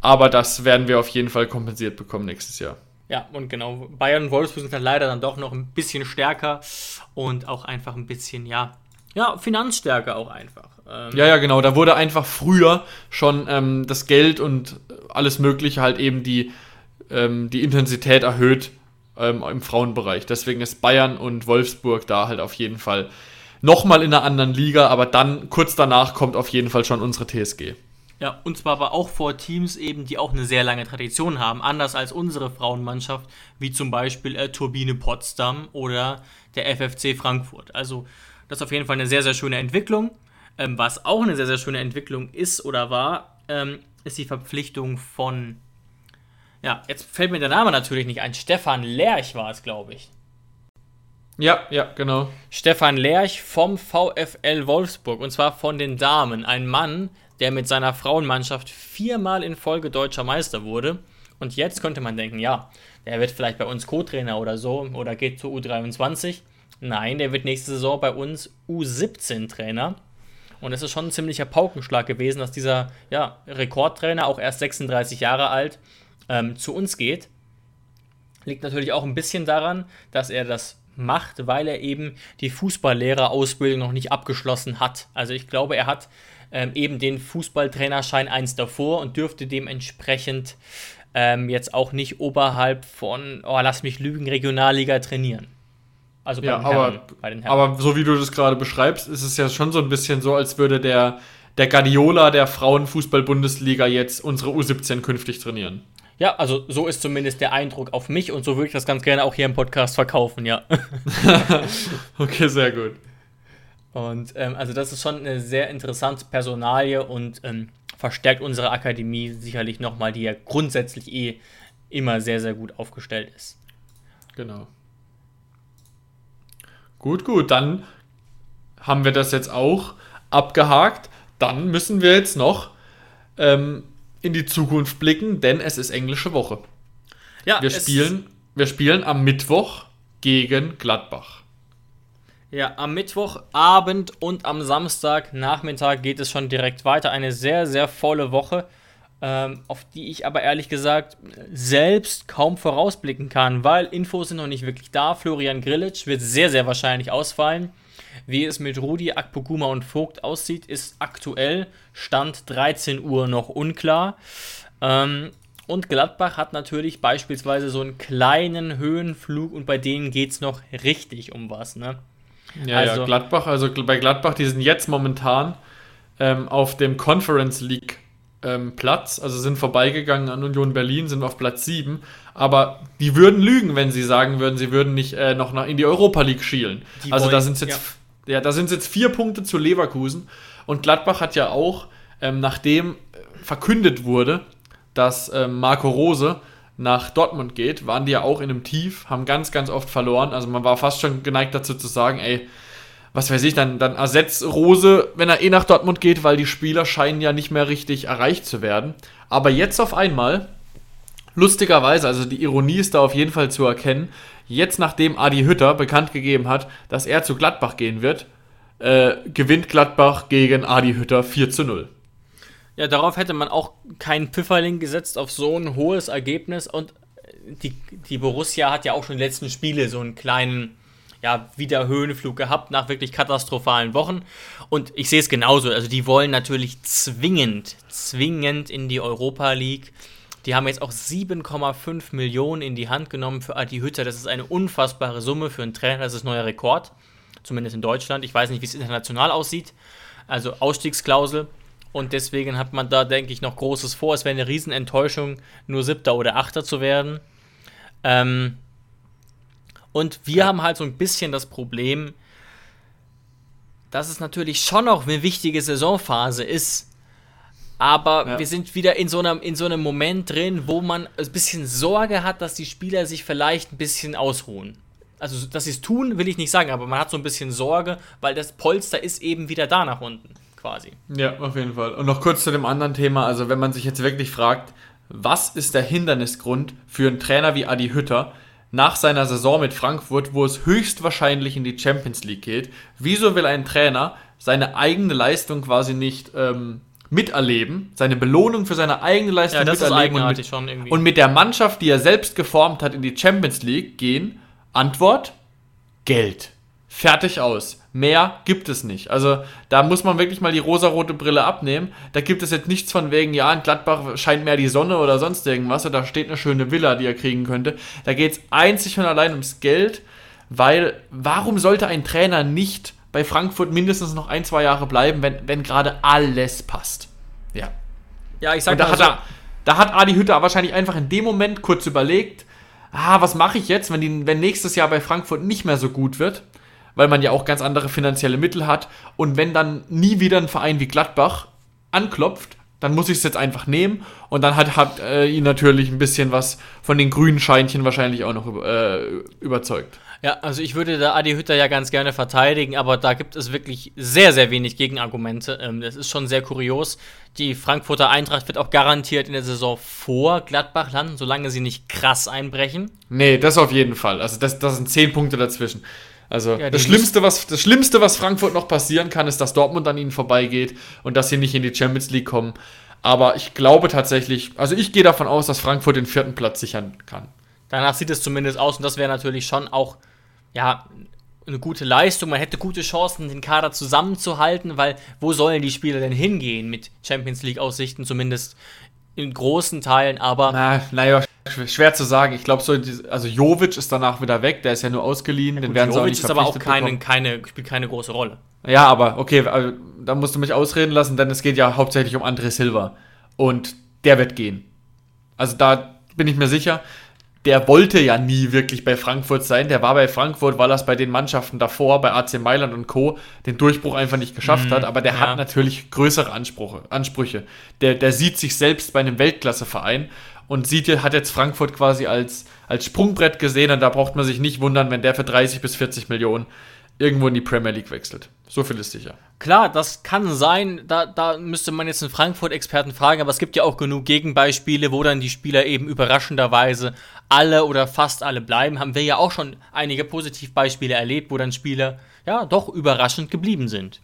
Aber das werden wir auf jeden Fall kompensiert bekommen nächstes Jahr. Ja, und genau, Bayern und Wolfsburg sind dann leider dann doch noch ein bisschen stärker und auch einfach ein bisschen, ja, ja, finanzstärker auch einfach. Ähm ja, ja, genau. Da wurde einfach früher schon ähm, das Geld und alles Mögliche halt eben die, ähm, die Intensität erhöht ähm, im Frauenbereich. Deswegen ist Bayern und Wolfsburg da halt auf jeden Fall nochmal in einer anderen Liga, aber dann kurz danach kommt auf jeden Fall schon unsere TSG. Ja, und zwar aber auch vor Teams eben, die auch eine sehr lange Tradition haben, anders als unsere Frauenmannschaft, wie zum Beispiel äh, Turbine Potsdam oder der FFC Frankfurt. Also das ist auf jeden Fall eine sehr, sehr schöne Entwicklung. Ähm, was auch eine sehr, sehr schöne Entwicklung ist oder war, ähm, ist die Verpflichtung von, ja, jetzt fällt mir der Name natürlich nicht ein, Stefan Lerch war es, glaube ich. Ja, ja, genau. Stefan Lerch vom VfL Wolfsburg und zwar von den Damen. Ein Mann, der mit seiner Frauenmannschaft viermal in Folge deutscher Meister wurde. Und jetzt könnte man denken, ja, der wird vielleicht bei uns Co-Trainer oder so oder geht zur U23. Nein, der wird nächste Saison bei uns U17-Trainer. Und es ist schon ein ziemlicher Paukenschlag gewesen, dass dieser ja, Rekordtrainer, auch erst 36 Jahre alt, ähm, zu uns geht. Liegt natürlich auch ein bisschen daran, dass er das macht, weil er eben die Fußballlehrerausbildung noch nicht abgeschlossen hat. Also ich glaube, er hat ähm, eben den Fußballtrainerschein eins davor und dürfte dementsprechend ähm, jetzt auch nicht oberhalb von, oh, lass mich lügen, Regionalliga trainieren. Also bei, ja, den Herren, aber, bei den Herren. Aber so wie du das gerade beschreibst, ist es ja schon so ein bisschen so, als würde der, der Guardiola der Frauenfußball-Bundesliga jetzt unsere U17 künftig trainieren. Ja, also so ist zumindest der Eindruck auf mich und so würde ich das ganz gerne auch hier im Podcast verkaufen, ja. okay, sehr gut. Und ähm, also das ist schon eine sehr interessante Personalie und ähm, verstärkt unsere Akademie sicherlich nochmal, die ja grundsätzlich eh immer sehr, sehr gut aufgestellt ist. Genau. Gut, gut, dann haben wir das jetzt auch abgehakt. Dann müssen wir jetzt noch ähm, in die Zukunft blicken, denn es ist englische Woche. Ja, wir spielen, wir spielen am Mittwoch gegen Gladbach. Ja, am Mittwochabend und am Samstagnachmittag geht es schon direkt weiter. Eine sehr, sehr volle Woche, ähm, auf die ich aber ehrlich gesagt selbst kaum vorausblicken kann, weil Infos sind noch nicht wirklich da. Florian Grillitsch wird sehr, sehr wahrscheinlich ausfallen. Wie es mit Rudi, Akpoguma und Vogt aussieht, ist aktuell Stand 13 Uhr noch unklar. Ähm, und Gladbach hat natürlich beispielsweise so einen kleinen Höhenflug und bei denen geht es noch richtig um was. Ne? Ja, also, ja, Gladbach, also bei Gladbach, die sind jetzt momentan ähm, auf dem Conference League ähm, Platz, also sind vorbeigegangen an Union Berlin, sind auf Platz 7, aber die würden lügen, wenn sie sagen würden, sie würden nicht äh, noch nach, in die Europa League schielen. also wollen, da sind jetzt ja. Ja, da sind es jetzt vier Punkte zu Leverkusen. Und Gladbach hat ja auch, ähm, nachdem äh, verkündet wurde, dass ähm, Marco Rose nach Dortmund geht, waren die ja auch in einem Tief, haben ganz, ganz oft verloren. Also man war fast schon geneigt dazu zu sagen, ey, was weiß ich, dann, dann ersetzt Rose, wenn er eh nach Dortmund geht, weil die Spieler scheinen ja nicht mehr richtig erreicht zu werden. Aber jetzt auf einmal Lustigerweise, also die Ironie ist da auf jeden Fall zu erkennen. Jetzt, nachdem Adi Hütter bekannt gegeben hat, dass er zu Gladbach gehen wird, äh, gewinnt Gladbach gegen Adi Hütter 4 zu 0. Ja, darauf hätte man auch keinen Pfifferling gesetzt auf so ein hohes Ergebnis und die, die Borussia hat ja auch schon in den letzten Spiele so einen kleinen ja, wieder Höhenflug gehabt nach wirklich katastrophalen Wochen. Und ich sehe es genauso. Also die wollen natürlich zwingend, zwingend in die Europa League. Die haben jetzt auch 7,5 Millionen in die Hand genommen für Adi Hütter. Das ist eine unfassbare Summe für einen Trainer. Das ist neuer Rekord. Zumindest in Deutschland. Ich weiß nicht, wie es international aussieht. Also Ausstiegsklausel. Und deswegen hat man da, denke ich, noch Großes vor. Es wäre eine Riesenenttäuschung, nur Siebter oder Achter zu werden. Ähm, und wir haben halt so ein bisschen das Problem, dass es natürlich schon noch eine wichtige Saisonphase ist. Aber ja. wir sind wieder in so, einem, in so einem Moment drin, wo man ein bisschen Sorge hat, dass die Spieler sich vielleicht ein bisschen ausruhen. Also, dass sie es tun, will ich nicht sagen, aber man hat so ein bisschen Sorge, weil das Polster ist eben wieder da nach unten, quasi. Ja, auf jeden Fall. Und noch kurz zu dem anderen Thema. Also, wenn man sich jetzt wirklich fragt, was ist der Hindernisgrund für einen Trainer wie Adi Hütter, nach seiner Saison mit Frankfurt, wo es höchstwahrscheinlich in die Champions League geht. Wieso will ein Trainer seine eigene Leistung quasi nicht ähm, miterleben, seine Belohnung für seine eigene Leistung ja, das miterleben ist und, mit, schon und mit der Mannschaft, die er selbst geformt hat, in die Champions League gehen? Antwort: Geld. Fertig aus. Mehr gibt es nicht. Also da muss man wirklich mal die rosarote Brille abnehmen. Da gibt es jetzt nichts von wegen, ja, in Gladbach scheint mehr die Sonne oder sonst irgendwas. Oder da steht eine schöne Villa, die er kriegen könnte. Da geht es einzig und allein ums Geld, weil warum sollte ein Trainer nicht bei Frankfurt mindestens noch ein, zwei Jahre bleiben, wenn, wenn gerade alles passt? Ja. Ja, ich sag da mal so, er, da hat Adi Hütter wahrscheinlich einfach in dem Moment kurz überlegt, ah, was mache ich jetzt, wenn, die, wenn nächstes Jahr bei Frankfurt nicht mehr so gut wird? Weil man ja auch ganz andere finanzielle Mittel hat. Und wenn dann nie wieder ein Verein wie Gladbach anklopft, dann muss ich es jetzt einfach nehmen. Und dann hat, hat äh, ihn natürlich ein bisschen was von den grünen Scheinchen wahrscheinlich auch noch äh, überzeugt. Ja, also ich würde da Adi Hütter ja ganz gerne verteidigen, aber da gibt es wirklich sehr, sehr wenig Gegenargumente. Ähm, das ist schon sehr kurios. Die Frankfurter Eintracht wird auch garantiert in der Saison vor Gladbach landen, solange sie nicht krass einbrechen. Nee, das auf jeden Fall. Also das, das sind zehn Punkte dazwischen. Also ja, das, Schlimmste, was, das Schlimmste, was Frankfurt noch passieren kann, ist, dass Dortmund an ihnen vorbeigeht und dass sie nicht in die Champions League kommen. Aber ich glaube tatsächlich, also ich gehe davon aus, dass Frankfurt den vierten Platz sichern kann. Danach sieht es zumindest aus und das wäre natürlich schon auch, ja, eine gute Leistung. Man hätte gute Chancen, den Kader zusammenzuhalten, weil wo sollen die Spieler denn hingehen mit Champions League-Aussichten, zumindest in großen Teilen, aber. Na, naja, schwer zu sagen. Ich glaube, so, also Jovic ist danach wieder weg, der ist ja nur ausgeliehen. Ja, den werden sie auch nicht ist aber auch keine, keine, spielt keine große Rolle. Ja, aber okay, also, da musst du mich ausreden lassen, denn es geht ja hauptsächlich um André Silva. Und der wird gehen. Also da bin ich mir sicher der wollte ja nie wirklich bei Frankfurt sein. Der war bei Frankfurt, weil er es bei den Mannschaften davor, bei AC Mailand und Co., den Durchbruch einfach nicht geschafft mhm, hat. Aber der ja. hat natürlich größere Ansprüche. Ansprüche. Der, der sieht sich selbst bei einem Weltklasseverein und sieht, hat jetzt Frankfurt quasi als, als Sprungbrett gesehen. Und da braucht man sich nicht wundern, wenn der für 30 bis 40 Millionen irgendwo in die Premier League wechselt. So viel ist sicher. Klar, das kann sein. Da, da müsste man jetzt einen Frankfurt-Experten fragen, aber es gibt ja auch genug Gegenbeispiele, wo dann die Spieler eben überraschenderweise alle oder fast alle bleiben. Haben wir ja auch schon einige Positivbeispiele erlebt, wo dann Spieler ja doch überraschend geblieben sind.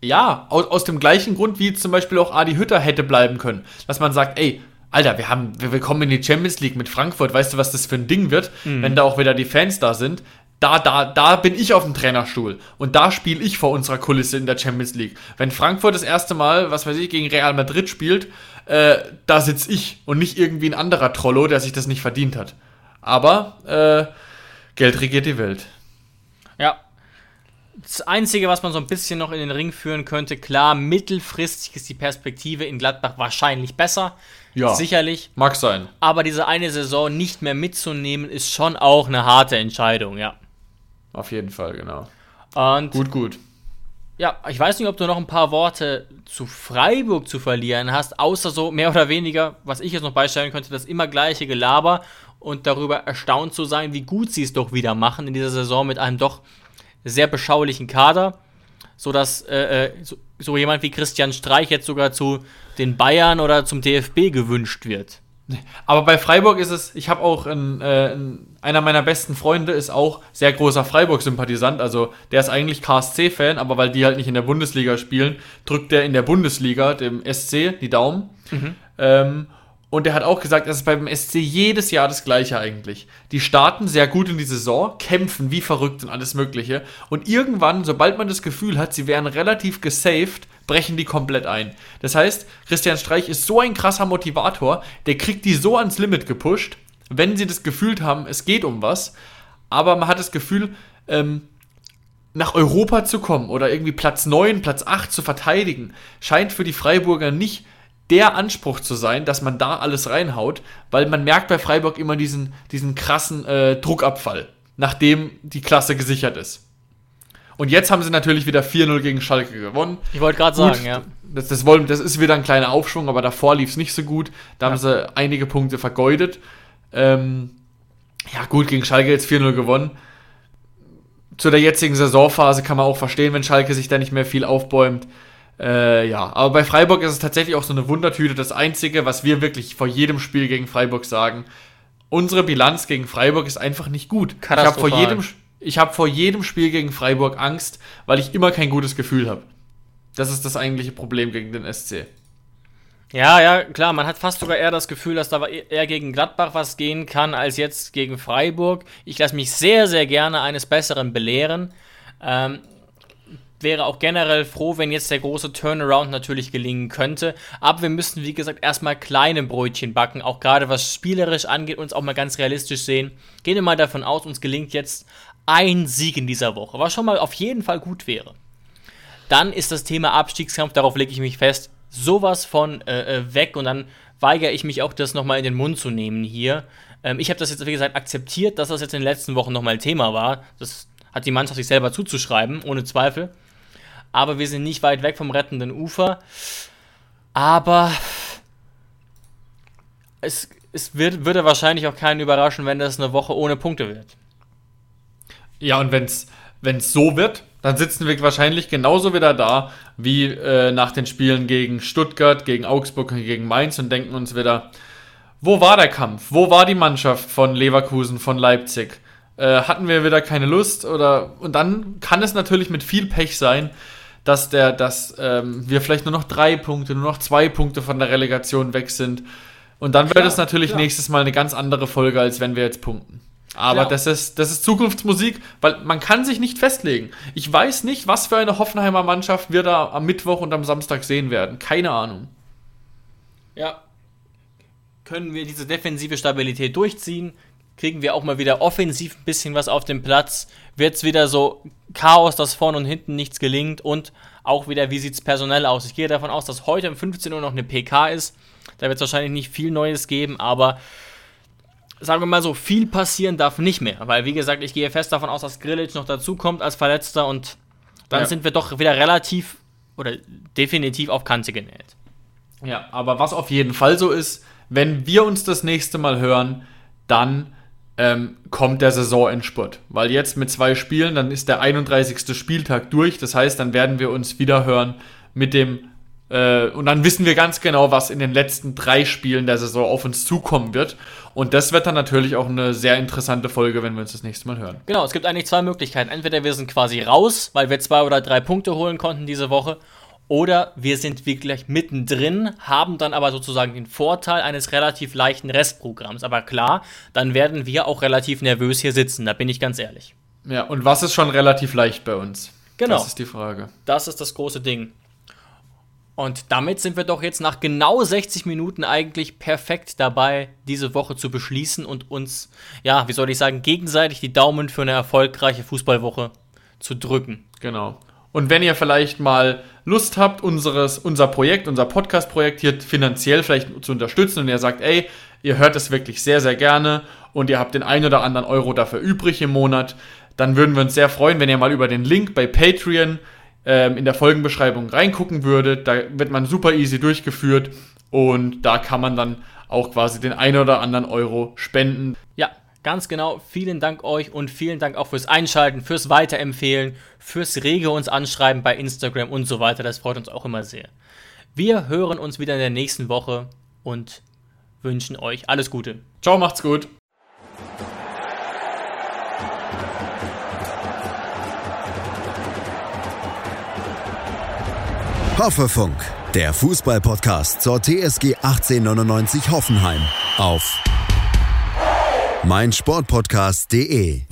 Ja, aus, aus dem gleichen Grund, wie zum Beispiel auch Adi Hütter hätte bleiben können. Dass man sagt, ey, Alter, wir haben, wir, kommen in die Champions League mit Frankfurt, weißt du, was das für ein Ding wird, mhm. wenn da auch wieder die Fans da sind da, da, da bin ich auf dem Trainerstuhl und da spiele ich vor unserer Kulisse in der Champions League. Wenn Frankfurt das erste Mal, was weiß ich, gegen Real Madrid spielt, äh, da sitze ich und nicht irgendwie ein anderer Trollo, der sich das nicht verdient hat. Aber äh, Geld regiert die Welt. Ja. Das Einzige, was man so ein bisschen noch in den Ring führen könnte, klar, mittelfristig ist die Perspektive in Gladbach wahrscheinlich besser. Ja, sicherlich. Mag sein. Aber diese eine Saison nicht mehr mitzunehmen, ist schon auch eine harte Entscheidung, ja. Auf jeden Fall, genau. Und gut, gut. Ja, ich weiß nicht, ob du noch ein paar Worte zu Freiburg zu verlieren hast, außer so mehr oder weniger, was ich jetzt noch beistellen könnte, das immer gleiche Gelaber und darüber erstaunt zu sein, wie gut sie es doch wieder machen in dieser Saison mit einem doch sehr beschaulichen Kader, sodass äh, äh so, so jemand wie Christian Streich jetzt sogar zu den Bayern oder zum DFB gewünscht wird. Aber bei Freiburg ist es, ich habe auch ein, äh, einer meiner besten Freunde ist auch sehr großer Freiburg-Sympathisant. Also der ist eigentlich KSC-Fan, aber weil die halt nicht in der Bundesliga spielen, drückt der in der Bundesliga dem SC die Daumen. Mhm. Ähm, und er hat auch gesagt, es ist beim SC jedes Jahr das Gleiche eigentlich. Die starten sehr gut in die Saison, kämpfen wie verrückt und alles Mögliche. Und irgendwann, sobald man das Gefühl hat, sie wären relativ gesaved, brechen die komplett ein. Das heißt, Christian Streich ist so ein krasser Motivator, der kriegt die so ans Limit gepusht, wenn sie das Gefühl haben, es geht um was. Aber man hat das Gefühl, ähm, nach Europa zu kommen oder irgendwie Platz 9, Platz 8 zu verteidigen, scheint für die Freiburger nicht der Anspruch zu sein, dass man da alles reinhaut, weil man merkt bei Freiburg immer diesen, diesen krassen äh, Druckabfall, nachdem die Klasse gesichert ist. Und jetzt haben sie natürlich wieder 4-0 gegen Schalke gewonnen. Ich wollte gerade sagen, ja. Das, das, wollen, das ist wieder ein kleiner Aufschwung, aber davor lief es nicht so gut. Da ja. haben sie einige Punkte vergeudet. Ähm, ja, gut, gegen Schalke jetzt 4-0 gewonnen. Zu der jetzigen Saisonphase kann man auch verstehen, wenn Schalke sich da nicht mehr viel aufbäumt. Äh, ja, aber bei Freiburg ist es tatsächlich auch so eine Wundertüte. Das Einzige, was wir wirklich vor jedem Spiel gegen Freiburg sagen, unsere Bilanz gegen Freiburg ist einfach nicht gut. Ich habe vor, jedem, hab vor jedem Spiel gegen Freiburg Angst, weil ich immer kein gutes Gefühl habe. Das ist das eigentliche Problem gegen den SC. Ja, ja, klar, man hat fast sogar eher das Gefühl, dass da eher gegen Gladbach was gehen kann, als jetzt gegen Freiburg. Ich lasse mich sehr, sehr gerne eines Besseren belehren. Ähm, wäre auch generell froh, wenn jetzt der große Turnaround natürlich gelingen könnte. Aber wir müssen, wie gesagt, erstmal kleine Brötchen backen, auch gerade was spielerisch angeht, uns auch mal ganz realistisch sehen. Gehen wir mal davon aus, uns gelingt jetzt ein Sieg in dieser Woche, was schon mal auf jeden Fall gut wäre. Dann ist das Thema Abstiegskampf, darauf lege ich mich fest, sowas von äh, äh weg und dann weigere ich mich auch, das nochmal in den Mund zu nehmen hier. Ähm, ich habe das jetzt, wie gesagt, akzeptiert, dass das jetzt in den letzten Wochen nochmal Thema war. Das hat die Mannschaft sich selber zuzuschreiben, ohne Zweifel aber wir sind nicht weit weg vom rettenden Ufer. Aber es, es wird, würde wahrscheinlich auch keinen überraschen, wenn das eine Woche ohne Punkte wird. Ja, und wenn es so wird, dann sitzen wir wahrscheinlich genauso wieder da wie äh, nach den Spielen gegen Stuttgart, gegen Augsburg und gegen Mainz und denken uns wieder, wo war der Kampf? Wo war die Mannschaft von Leverkusen, von Leipzig? Äh, hatten wir wieder keine Lust? Oder und dann kann es natürlich mit viel Pech sein, dass, der, dass ähm, wir vielleicht nur noch drei Punkte, nur noch zwei Punkte von der Relegation weg sind. Und dann wird es natürlich klar. nächstes Mal eine ganz andere Folge, als wenn wir jetzt punkten. Aber das ist, das ist Zukunftsmusik, weil man kann sich nicht festlegen. Ich weiß nicht, was für eine Hoffenheimer Mannschaft wir da am Mittwoch und am Samstag sehen werden. Keine Ahnung. Ja. Können wir diese defensive Stabilität durchziehen? kriegen wir auch mal wieder offensiv ein bisschen was auf den Platz. Wird es wieder so Chaos, dass vorne und hinten nichts gelingt und auch wieder, wie sieht es personell aus? Ich gehe davon aus, dass heute um 15 Uhr noch eine PK ist. Da wird es wahrscheinlich nicht viel Neues geben, aber sagen wir mal so, viel passieren darf nicht mehr. Weil, wie gesagt, ich gehe fest davon aus, dass Grillitsch noch dazukommt als Verletzter und dann ja. sind wir doch wieder relativ oder definitiv auf Kante genäht. Ja, aber was auf jeden Fall so ist, wenn wir uns das nächste Mal hören, dann ähm, kommt der Saisonendspurt. Weil jetzt mit zwei Spielen, dann ist der 31. Spieltag durch. Das heißt, dann werden wir uns wieder hören mit dem äh, und dann wissen wir ganz genau, was in den letzten drei Spielen der Saison auf uns zukommen wird. Und das wird dann natürlich auch eine sehr interessante Folge, wenn wir uns das nächste Mal hören. Genau, es gibt eigentlich zwei Möglichkeiten. Entweder wir sind quasi raus, weil wir zwei oder drei Punkte holen konnten diese Woche, oder wir sind wirklich mittendrin, haben dann aber sozusagen den Vorteil eines relativ leichten Restprogramms. Aber klar, dann werden wir auch relativ nervös hier sitzen, da bin ich ganz ehrlich. Ja, und was ist schon relativ leicht bei uns? Genau. Das ist die Frage. Das ist das große Ding. Und damit sind wir doch jetzt nach genau 60 Minuten eigentlich perfekt dabei, diese Woche zu beschließen und uns, ja, wie soll ich sagen, gegenseitig die Daumen für eine erfolgreiche Fußballwoche zu drücken. Genau. Und wenn ihr vielleicht mal Lust habt, unseres, unser Projekt, unser Podcast-Projekt hier finanziell vielleicht zu unterstützen und ihr sagt, ey, ihr hört es wirklich sehr, sehr gerne und ihr habt den ein oder anderen Euro dafür übrig im Monat, dann würden wir uns sehr freuen, wenn ihr mal über den Link bei Patreon ähm, in der Folgenbeschreibung reingucken würdet. Da wird man super easy durchgeführt und da kann man dann auch quasi den ein oder anderen Euro spenden. Ja, Ganz genau, vielen Dank euch und vielen Dank auch fürs Einschalten, fürs Weiterempfehlen, fürs rege uns anschreiben bei Instagram und so weiter. Das freut uns auch immer sehr. Wir hören uns wieder in der nächsten Woche und wünschen euch alles Gute. Ciao, macht's gut. Hoffefunk, der Fußballpodcast zur TSG 1899 Hoffenheim auf meinsportpodcast.de